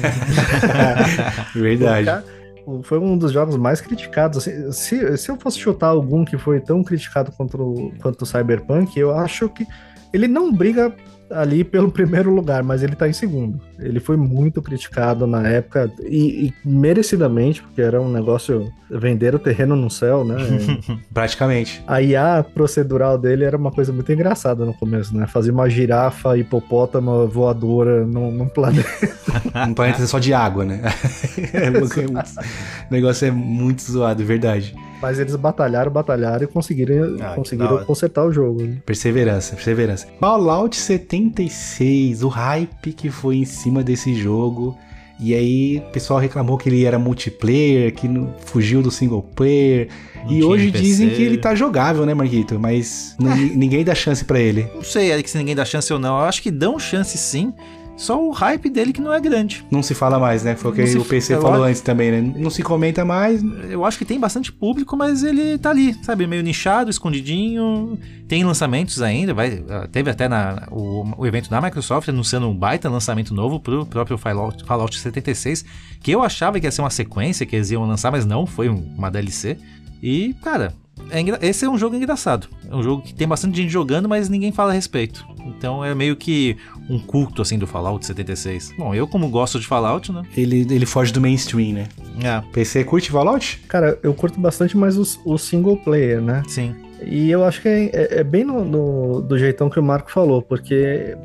Speaker 2: Verdade.
Speaker 3: foi um dos jogos mais criticados. Assim, se, se eu fosse chutar algum que foi tão criticado quanto, quanto o Cyberpunk, eu acho que ele não briga ali pelo primeiro lugar, mas ele tá em segundo. Ele foi muito criticado na época e, e merecidamente, porque era um negócio vender o terreno no céu, né?
Speaker 2: Praticamente.
Speaker 3: A IA procedural dele era uma coisa muito engraçada no começo, né? Fazer uma girafa hipopótama voadora num, num planeta.
Speaker 2: um planeta só de água, né? é, o negócio é muito zoado, verdade.
Speaker 3: Mas eles batalharam, batalharam e conseguiram, ah, conseguiram consertar o jogo. Né?
Speaker 2: Perseverança, perseverança. Fallout 76, o hype que foi em cima desse jogo. E aí o pessoal reclamou que ele era multiplayer, que não, fugiu do single player. Não e hoje PC. dizem que ele tá jogável, né, Marquito? Mas é. ninguém dá chance para ele.
Speaker 1: Não sei, Eric, se ninguém dá chance ou não. Eu acho que dão chance sim. Só o hype dele que não é grande.
Speaker 2: Não se fala mais, né? Foi o que o PC falou antes também, né? Não se comenta mais.
Speaker 1: Eu acho que tem bastante público, mas ele tá ali, sabe? Meio nichado, escondidinho. Tem lançamentos ainda. Vai, teve até na, o, o evento da Microsoft anunciando um baita lançamento novo pro próprio Fallout, Fallout 76. Que eu achava que ia ser uma sequência que eles iam lançar, mas não, foi uma DLC. E, cara, é esse é um jogo engraçado. É um jogo que tem bastante gente jogando, mas ninguém fala a respeito. Então é meio que um culto assim do Fallout 76. Bom, eu como gosto de Fallout, né?
Speaker 2: Ele, ele foge do mainstream, né?
Speaker 1: É.
Speaker 2: PC curte Fallout?
Speaker 3: Cara, eu curto bastante mais o single player, né?
Speaker 1: Sim.
Speaker 3: E eu acho que é, é, é bem no, no, do jeitão que o Marco falou, porque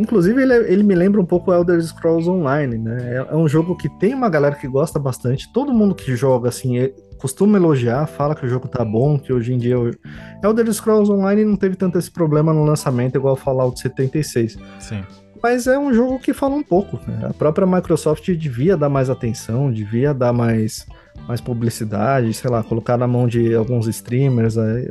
Speaker 3: Inclusive, ele, ele me lembra um pouco Elder Scrolls Online, né? É, é, um jogo que tem uma galera que gosta bastante. Todo mundo que joga, assim, é, costuma elogiar, fala que o jogo tá bom, que hoje em dia... Eu... Elder Scrolls Online não teve tanto esse problema no lançamento, igual Fallout 76.
Speaker 1: Sim.
Speaker 3: Mas é um jogo que fala um pouco. Né? A própria Microsoft devia dar mais atenção, devia dar mais mais publicidade, sei lá, colocar na mão de alguns streamers, é,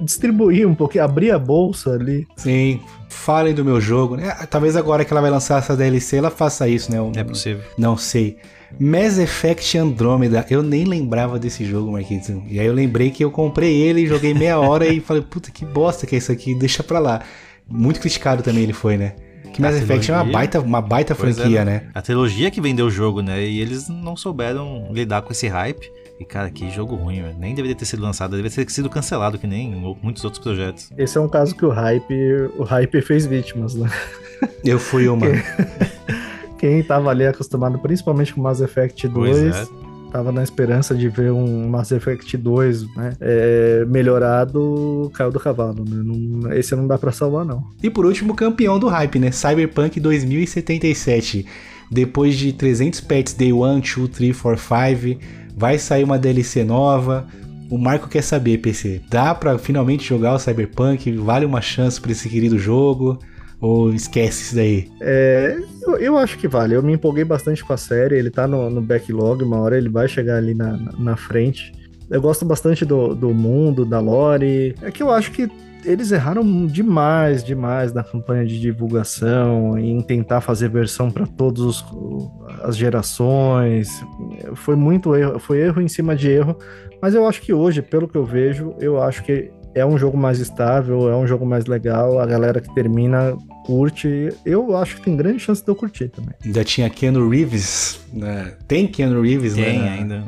Speaker 3: distribuir um pouquinho, abrir a bolsa ali.
Speaker 2: Sim, falem do meu jogo. Né? Talvez agora que ela vai lançar essa DLC, ela faça isso, né?
Speaker 1: é possível.
Speaker 2: Não sei. Mass Effect Andromeda, eu nem lembrava desse jogo, Marquinhos. E aí eu lembrei que eu comprei ele, joguei meia hora e falei, puta que bosta que é isso aqui, deixa pra lá. Muito criticado também ele foi, né? Que Mass Effect é uma baita, uma baita franquia, é, né?
Speaker 1: A trilogia que vendeu o jogo, né? E eles não souberam lidar com esse hype. E cara, que jogo ruim, velho. Nem deveria ter sido lançado, deveria ter sido cancelado, que nem muitos outros projetos.
Speaker 3: Esse é um caso que o hype, o hype fez vítimas, né?
Speaker 2: Eu fui uma.
Speaker 3: Quem tava ali acostumado principalmente com Mass Effect 2,
Speaker 1: Pois é.
Speaker 3: tava na esperança de ver um Mass Effect 2 né, é, melhorado, caiu do cavalo. Né? Não- esse não dá pra salvar, não.
Speaker 2: E por último, campeão do hype, né? Cyberpunk 2077. Depois de 300 patches Day 1, 2, 3, 4, 5, vai sair uma DLC nova. O Marco quer saber, PC, dá pra finalmente jogar o Cyberpunk? Vale uma chance pra esse querido jogo? Ou esquece isso daí?
Speaker 3: É, eu, eu acho que vale. Eu me empolguei bastante com a série. Ele tá no, no backlog, uma hora ele vai chegar ali na, na frente. Eu gosto bastante do, do mundo, da lore. É que eu acho que eles erraram demais, demais na campanha de divulgação, em tentar fazer versão para todas as gerações. Foi muito erro, foi erro em cima de erro. Mas eu acho que hoje, pelo que eu vejo, eu acho que é um jogo mais estável, é um jogo mais legal. A galera que termina curte. Eu acho que tem grande chance de eu curtir também.
Speaker 2: Ainda tinha Keanu Reeves, né? Tem Keanu Reeves,
Speaker 1: Tem
Speaker 2: né?
Speaker 1: ainda.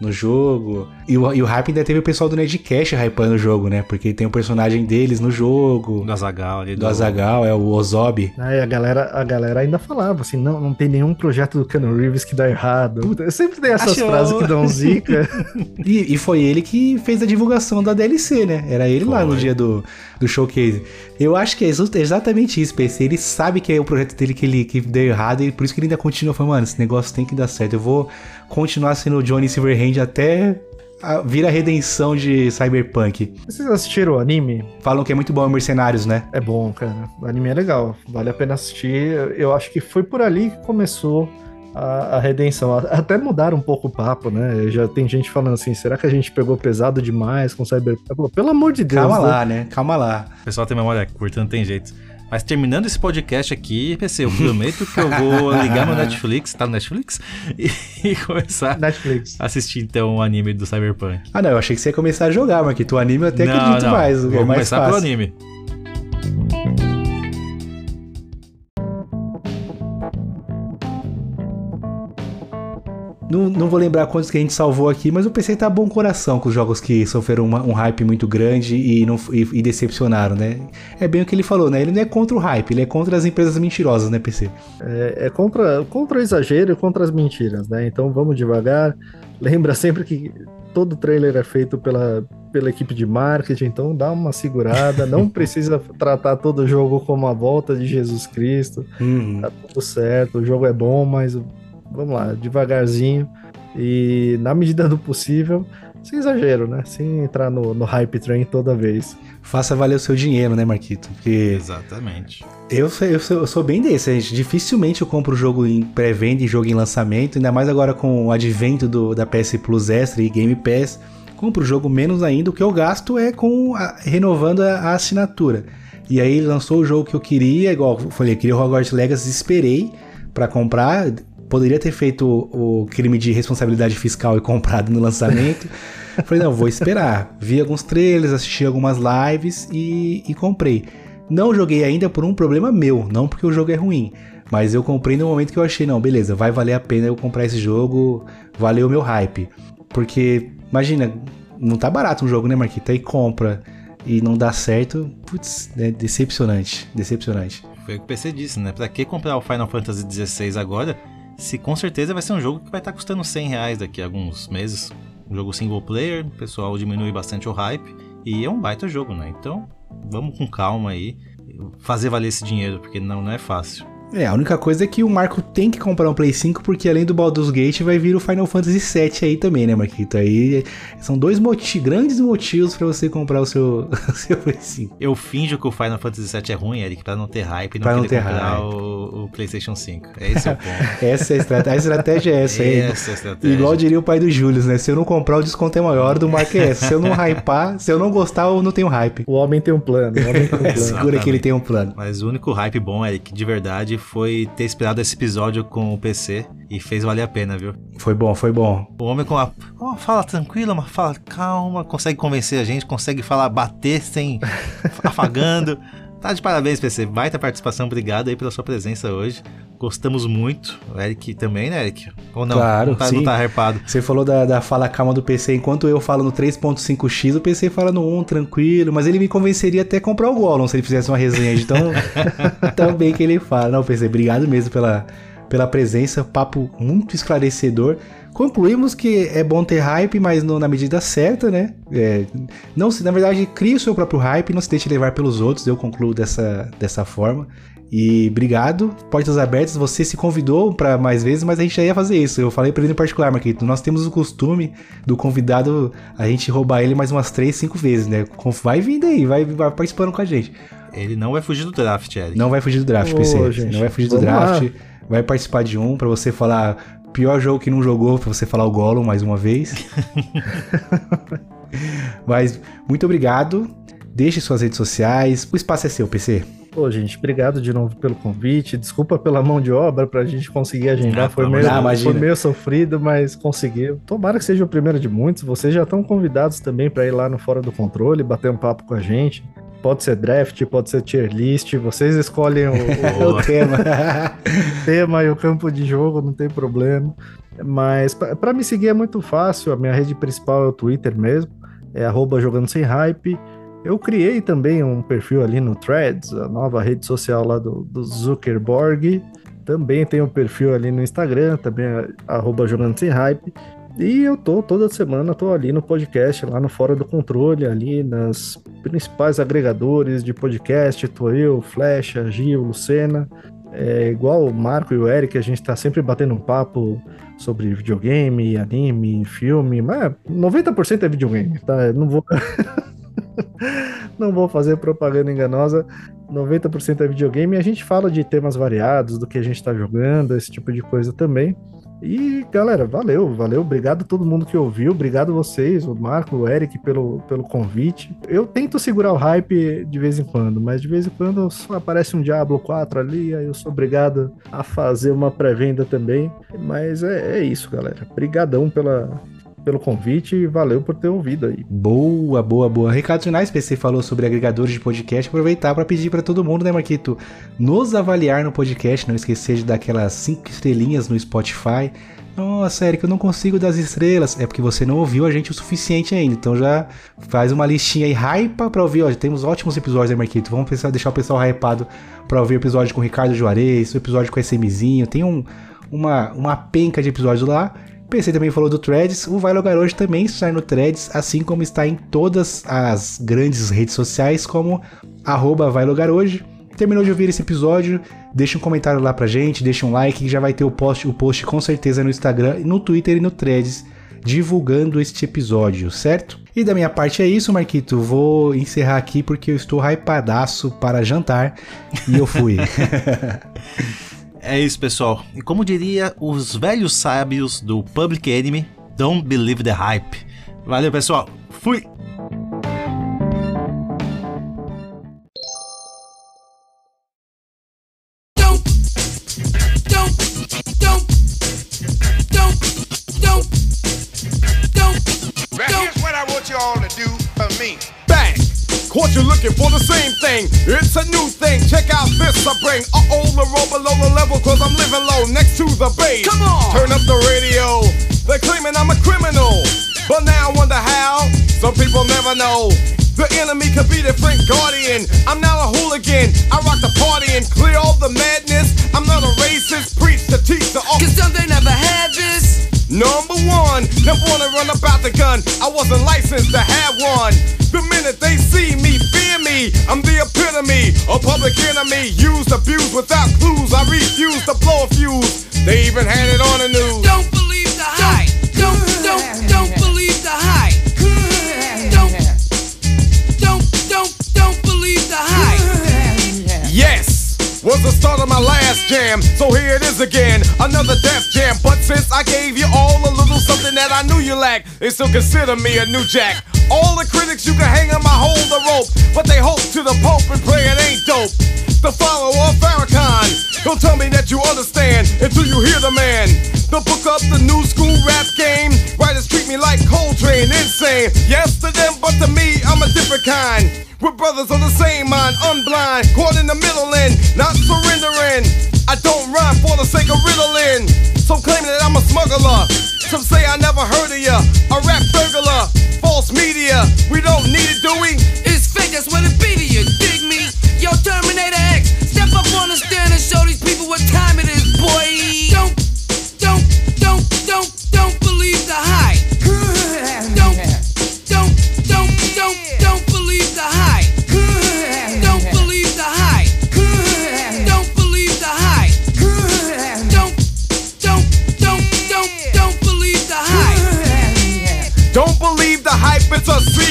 Speaker 2: No jogo. E o, e o hype ainda teve o pessoal do Nerdcast hypando o jogo, né? Porque tem o personagem deles no jogo.
Speaker 1: Do Azagal ali.
Speaker 2: Do Azagal, é o Ozob.
Speaker 3: Aí a galera, a galera ainda falava assim: não, não tem nenhum projeto do Keanu Reeves que dá errado. Puta, sempre tem essas
Speaker 2: Achou.
Speaker 3: frases que dão zica.
Speaker 2: E, e foi ele que fez a divulgação da DLC, né? Era ele lá no
Speaker 1: Foi.
Speaker 2: dia do, do showcase. Eu acho que é ex- exatamente isso, PC. Ele sabe que é o projeto dele que ele que deu errado e por isso que ele ainda continua falando, mano, esse negócio tem que dar certo. Eu vou continuar sendo o Johnny Silverhand até a- vir a redenção de Cyberpunk.
Speaker 3: Vocês assistiram o anime?
Speaker 2: Falam que é muito bom o Mercenários, né?
Speaker 3: É bom, cara. O anime é legal. Vale a pena assistir. Eu acho que foi por ali que começou a, redenção. Até mudaram um pouco o papo, né? Já tem gente falando assim: será que a gente pegou pesado demais com Cyberpunk? Pelo amor de Deus.
Speaker 2: Calma
Speaker 3: né?
Speaker 2: lá, né? Calma lá.
Speaker 1: O pessoal tem memória curta, não tem jeito. Mas terminando esse podcast aqui, PC, eu prometo que eu vou ligar meu Netflix, tá no Netflix? E, e começar
Speaker 3: Netflix.
Speaker 1: a assistir então o anime do Cyberpunk.
Speaker 2: Ah, não, eu achei que você ia começar a jogar, mas que tu anime eu até
Speaker 1: não,
Speaker 2: acredito
Speaker 1: não.
Speaker 2: mais.
Speaker 1: Vou
Speaker 2: é mais
Speaker 1: começar
Speaker 2: fácil.
Speaker 1: pelo anime.
Speaker 2: Não, não vou lembrar quantos que a gente salvou aqui, mas o PC tá bom coração com os jogos que sofreram uma- um hype muito grande e, não, e, e decepcionaram, né? É bem o que ele falou, né? Ele não é contra o hype, ele é contra as empresas mentirosas, né, PC?
Speaker 3: É, é contra, contra o exagero e contra as mentiras, né? Então vamos devagar. Lembra sempre que todo trailer é feito pela, pela equipe de marketing, então dá uma segurada. Não precisa tratar todo jogo como a volta de Jesus Cristo.
Speaker 2: Uhum.
Speaker 3: Tá tudo certo, o jogo é bom, mas vamos lá, devagarzinho e na medida do possível, sem exagero, né? Sem entrar no, no hype train toda vez.
Speaker 2: Faça valer o seu dinheiro, né, Marquito? Porque
Speaker 1: Exatamente.
Speaker 2: eu sou, eu, sou, eu sou bem desse, gente. Dificilmente eu compro jogo em pré-venda e jogo em lançamento, ainda mais agora com o advento do, da PS Plus Extra e Game Pass. Compro o jogo menos ainda, o que eu gasto é com a- renovando a, a assinatura. E aí lançou o jogo que eu queria, igual eu falei, eu queria o Hogwarts Legacy, esperei pra comprar. Poderia ter feito o, o crime de responsabilidade fiscal e comprado no lançamento. falei, não, vou esperar. Vi alguns trailers, assisti algumas lives e, e comprei. Não joguei ainda por um problema meu, não porque o jogo é ruim. Mas eu comprei no momento que eu achei, não, beleza, vai valer a pena eu comprar esse jogo, valeu o meu hype. Porque, imagina, não tá barato um jogo, né, Marquita? Aí compra e não dá certo, putz, é decepcionante, decepcionante.
Speaker 1: Foi o que o PC disse, né? Pra que comprar o Final Fantasy XVI agora? Se com certeza vai ser um jogo que vai estar custando 100 reais daqui a alguns meses. Um jogo single player, o pessoal diminui bastante o hype. E é um baita jogo, né? Então, vamos com calma aí. Fazer valer esse dinheiro, porque não, não é fácil.
Speaker 2: É, a única coisa é que o Marco tem que comprar um Play 5, porque além do Baldur's Gate vai vir o Final Fantasy VII aí também, né, Marquito? Aí são dois moti grandes motivos pra você comprar o seu, o seu Play 5.
Speaker 1: Eu finjo que o Final Fantasy VII é ruim, Eric, pra não ter hype e não
Speaker 2: Pra não
Speaker 1: querer
Speaker 2: ter
Speaker 1: comprar
Speaker 2: hype.
Speaker 1: o, o PlayStation 5. Esse é o ponto.
Speaker 2: Essa é a estratégia, a estratégia é essa aí.
Speaker 1: Essa é a estratégia.
Speaker 2: Igual diria o pai do Júlio, né? Se eu não comprar, o desconto é maior, do Marco é essa. Se eu não hypar, se eu não gostar, eu não tenho hype.
Speaker 3: O homem tem um plano, o homem tem um plano.
Speaker 2: Segura que ele tem um plano.
Speaker 1: Mas o único hype bom, Eric, de verdade, foi ter esperado esse episódio com o PC e fez valer a pena, viu?
Speaker 2: Foi bom, foi bom.
Speaker 1: O homem com a. Ó, fala tranquila, mas fala calma, consegue convencer a gente, consegue falar, bater sem. afagando. Tá de parabéns, PC. Baita participação, obrigado aí pela sua presença hoje. Gostamos muito. O Eric também, né, Eric? Ou não?
Speaker 2: Claro,
Speaker 1: não tá,
Speaker 2: sim.
Speaker 1: não tá harpado.
Speaker 2: Você falou da, da fala calma do PC, enquanto eu falo no 3.5x, o PC fala no 1, tranquilo, mas ele me convenceria até a comprar o Gollum se ele fizesse uma resenha de tão, tão bem que ele fala. Não, PC, obrigado mesmo pela, pela presença, papo muito esclarecedor. Concluímos que é bom ter hype, mas no- na medida certa, né? É, não se, na verdade, crie o seu próprio hype, não se deixe levar pelos outros, eu concluo dessa, dessa forma. E obrigado, portas abertas. Você se convidou para mais vezes, mas a gente já ia fazer isso. Eu falei pra ele em particular, Marquito. Nós temos o costume do convidado a gente roubar ele mais umas 3, 5 vezes, né? Vai vindo aí, vai, vai participando com a gente.
Speaker 1: Ele não vai fugir do draft, Eric.
Speaker 2: Não vai fugir do draft,
Speaker 3: Ô,
Speaker 2: PC.
Speaker 3: gente,
Speaker 2: não vai fugir do draft.
Speaker 3: lá.
Speaker 2: Vai participar de um pra você falar pior jogo que não jogou, pra você falar o Gollum mais uma vez. Mas muito obrigado. Deixe suas redes sociais. O espaço é seu, PC.
Speaker 3: Pô, gente, obrigado de novo pelo convite. Desculpa pela mão de obra pra gente conseguir agendar.
Speaker 1: Ah,
Speaker 3: foi,
Speaker 1: pelo
Speaker 3: meio,
Speaker 2: Deus.
Speaker 3: foi meio sofrido, mas conseguiu. Tomara que seja o primeiro de muitos. Vocês já estão convidados também pra ir lá no Fora do Controle, bater um papo com a gente. Pode ser draft, pode ser tier list. Vocês escolhem o,
Speaker 2: o tema.
Speaker 3: tema e o campo de jogo, não tem problema. Mas pra me seguir é muito fácil. A minha rede principal é o Twitter mesmo. É arroba jogando sem hype. Eu criei também um perfil ali no Threads, a nova rede social lá do, do Zuckerberg. Também tem um perfil ali no Instagram, também é arroba jogando sem hype. E eu tô toda semana, tô ali no podcast, lá no Fora do Controle, ali nas principais agregadores de podcast. Tô eu, Flecha, Gil, Lucena. É igual o Marco e o Eric, a gente tá sempre batendo um papo sobre videogame, anime, filme, mas 90% é videogame, tá? Eu Não vou. Não vou fazer propaganda enganosa. 90% é videogame e a gente fala de temas variados, do que a gente tá jogando, esse tipo de coisa também. E galera, valeu, valeu, obrigado a todo mundo que ouviu, obrigado vocês, o Marco, o Eric, pelo, pelo convite. Eu tento segurar o hype de vez em quando, mas de vez em quando só aparece um Diablo 4 ali, aí eu sou obrigado a fazer uma pré-venda também. Mas é, é isso, galera. Obrigadão pela, pelo convite e valeu por ter ouvido aí.
Speaker 2: Boa, boa, boa. Recados finais, PC falou sobre agregadores de podcast. Aproveitar para pedir para todo mundo, né, Marquito? Nos avaliar no podcast. Não esquecer de dar aquelas cinco estrelinhas no Spotify. Nossa, Eric, eu não consigo dar as estrelas. É porque você não ouviu a gente o suficiente ainda. Então já faz uma listinha aí, hypa pra ouvir. Ó, temos ótimos episódios, né, Marquito? Vamos pensar, deixar o pessoal hypado pra ouvir o episódio com o Ricardo Juarez, o episódio com o SMzinho. Tem um, uma, uma penca de episódios lá. PC também falou do Threads. O Vai Logar hoje também está no Threads, assim como está em todas as grandes redes sociais, como arroba Vai Logar hoje. Terminou de ouvir esse episódio, deixa um comentário lá pra gente, deixa um like, que já vai ter o post, o post com certeza no Instagram, no Twitter e no Threads, divulgando este episódio, certo? E da minha parte é isso, Marquito. Vou encerrar aqui porque eu estou hypadaço para jantar e eu fui.
Speaker 1: É isso, pessoal. E como diria os velhos sábios do Public Enemy, don't believe the hype. Valeu, pessoal. Fui!
Speaker 6: Thing. It's a new thing. Check out this I bring. Uh oh, the roll below the level, cause I'm living low next to the base.
Speaker 5: Come on.
Speaker 6: Turn up the radio. They're claiming I'm a criminal. But now I wonder how. Some people never know. The enemy could be their friend guardian. I'm now a hooligan. I rock the party and clear all the madness. I'm not a racist. Preach to teach the
Speaker 5: Cause some they never had this.
Speaker 6: Number one, never wanna run about the gun. I wasn't licensed to have one. The minute they see me, fear me. I'm the epitome, a public enemy. Used, abused without clues. I refuse to blow a fuse. They even had it on the news.
Speaker 5: Don't
Speaker 6: jam. So here it is again, another death jam. But since I gave you all a little something that I knew you lacked, they still consider me a new jack. All the critics you can hang on my hold the rope, but they hope to the Pope and pray it ain't dope. The follower of Farrakhan, don't tell me that you understand until you hear the man. The book up the new school rap game. Writers treat me like Coltrane, insane. Yes to them, but to me, I'm a different kind. With brothers of the same mind, unblind, caught in the middle and not surrendering. I don't rhyme for the sake of riddling. Some claim that I'm a smuggler. Some say I never heard of ya. A rap burglar, false media. We don't need it, do we?
Speaker 5: It's fake, that's what it be to you. Dig me? Yo, Terminator X, step up on the stand and show these people what time it is, boy.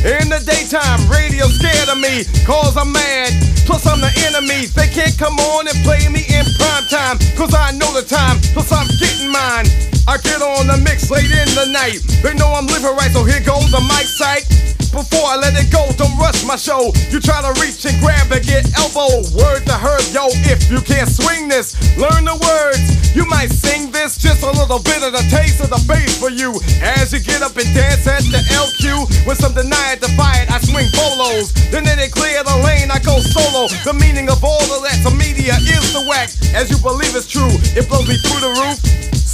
Speaker 6: In the daytime, radio scared of me, cause I'm mad. Plus, I'm the enemy. They can't come on and play me in prime time, cause I know the time. Plus, I'm getting mine. I get on the mix late in the night. They know I'm living right, so here goes the mic sight. Before I let it go, don't rush my show. You try to reach and grab and get elbow. Word to herb, yo, if you can't swing this, learn the words. You might sing this, just a little bit of the taste of the bass for you. As you get up and dance at the LQ, when some deny it, defy it, I swing bolos. Then they clear the lane, I go solo. The meaning of all of that to media is the wax. As you believe it's true, it blows me through the roof.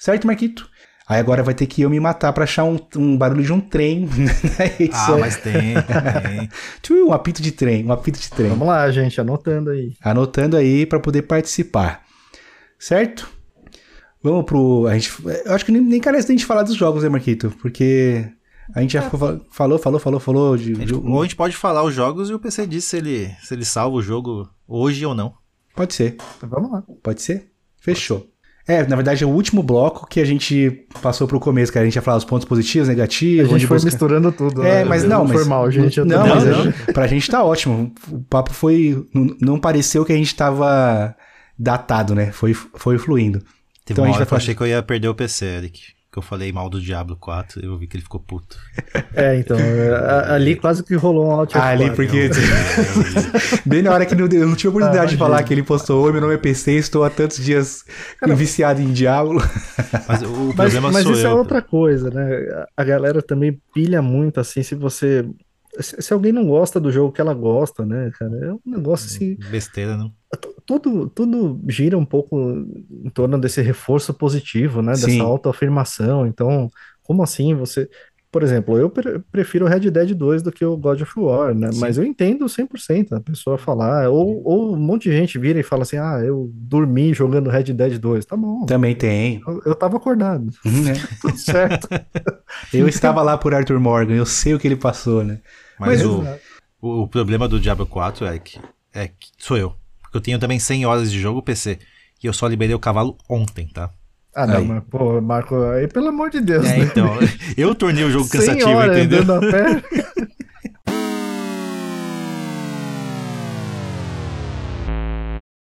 Speaker 2: Certo, Marquito? Aí agora vai ter que eu me matar pra achar um, um barulho de um trem na
Speaker 1: Ah,
Speaker 2: edição.
Speaker 1: mas tem, tem.
Speaker 2: Um apito de trem, um apito de trem.
Speaker 3: Vamos lá, gente, anotando aí.
Speaker 2: Anotando aí pra poder participar. Certo? Vamos pro. A gente, eu acho que nem, nem carece da gente falar dos jogos, né, Marquito? Porque a gente já fa- falou, falou, falou, falou de.
Speaker 1: A gente-
Speaker 2: de-
Speaker 1: ou a gente pode falar os jogos e o PC diz se ele, se ele salva o jogo hoje ou não.
Speaker 2: Pode ser,
Speaker 3: Vamos lá.
Speaker 2: pode ser? Fechou. É, na verdade é o último bloco que a gente passou pro começo, cara. A gente ia falar os pontos positivos,
Speaker 3: A
Speaker 2: negativos.
Speaker 3: gente
Speaker 2: onde
Speaker 3: foi
Speaker 2: busca-
Speaker 3: misturando tudo.
Speaker 2: É,
Speaker 3: né?
Speaker 2: mas não, mas.
Speaker 3: Foi mal, gente.
Speaker 2: não, mas a- pra gente tá ótimo. O papo foi. Não, não pareceu que a gente tava datado, né? Foi, foi fluindo.
Speaker 1: Teve
Speaker 2: Então a
Speaker 1: uma
Speaker 2: gente
Speaker 1: hora
Speaker 2: vai
Speaker 1: que eu achei que eu ia perder o PC, Eric. Que eu falei mal do Diablo 4, eu vi que ele ficou puto.
Speaker 3: É, então, é, a- ali quase que rolou um alt
Speaker 2: Ah, ali,
Speaker 3: F4.
Speaker 2: porque. Bem na hora que não, eu não tive oportunidade
Speaker 3: Ah,
Speaker 2: de falar que ele postou: Oi, meu nome é PC, estou há tantos dias viciado em Diablo.
Speaker 1: Mas o
Speaker 3: Mas,
Speaker 1: problema
Speaker 3: mas
Speaker 1: sou
Speaker 3: isso
Speaker 1: eu.
Speaker 3: é outra coisa, né? A galera também pilha muito, assim, se você. Se, se alguém não gosta do jogo que ela gosta, né, cara? É um negócio assim.
Speaker 1: Besteira, não.
Speaker 3: Tudo, tudo gira um pouco em torno desse reforço positivo, né?
Speaker 2: Sim.
Speaker 3: Dessa autoafirmação. Então, como assim você. Por exemplo, eu pre- prefiro o Red Dead 2 do que o God of War, né? Mas eu entendo 100% a pessoa falar. Ou, ou um monte de gente vira e fala assim: ah, eu dormi jogando Red Dead 2. Tá bom.
Speaker 2: Também tem.
Speaker 3: Eu, eu tava acordado.
Speaker 2: né?
Speaker 3: Tudo certo.
Speaker 2: Eu estava lá por Arthur Morgan, eu sei o que ele passou, né?
Speaker 1: Mas,
Speaker 2: Mas-
Speaker 1: o, o, o problema do Diablo 4 é que, é que sou eu. Porque eu tenho também 100 horas de jogo PC. E eu só liberei o cavalo ontem, tá?
Speaker 3: Ah, não,
Speaker 2: Aí.
Speaker 3: mas, pô, Marco, aí pelo amor de Deus,
Speaker 1: É,
Speaker 3: né?
Speaker 1: então. Eu tornei o jogo
Speaker 3: 100
Speaker 1: cansativo,
Speaker 3: horas
Speaker 1: entendeu?
Speaker 3: andando a pé.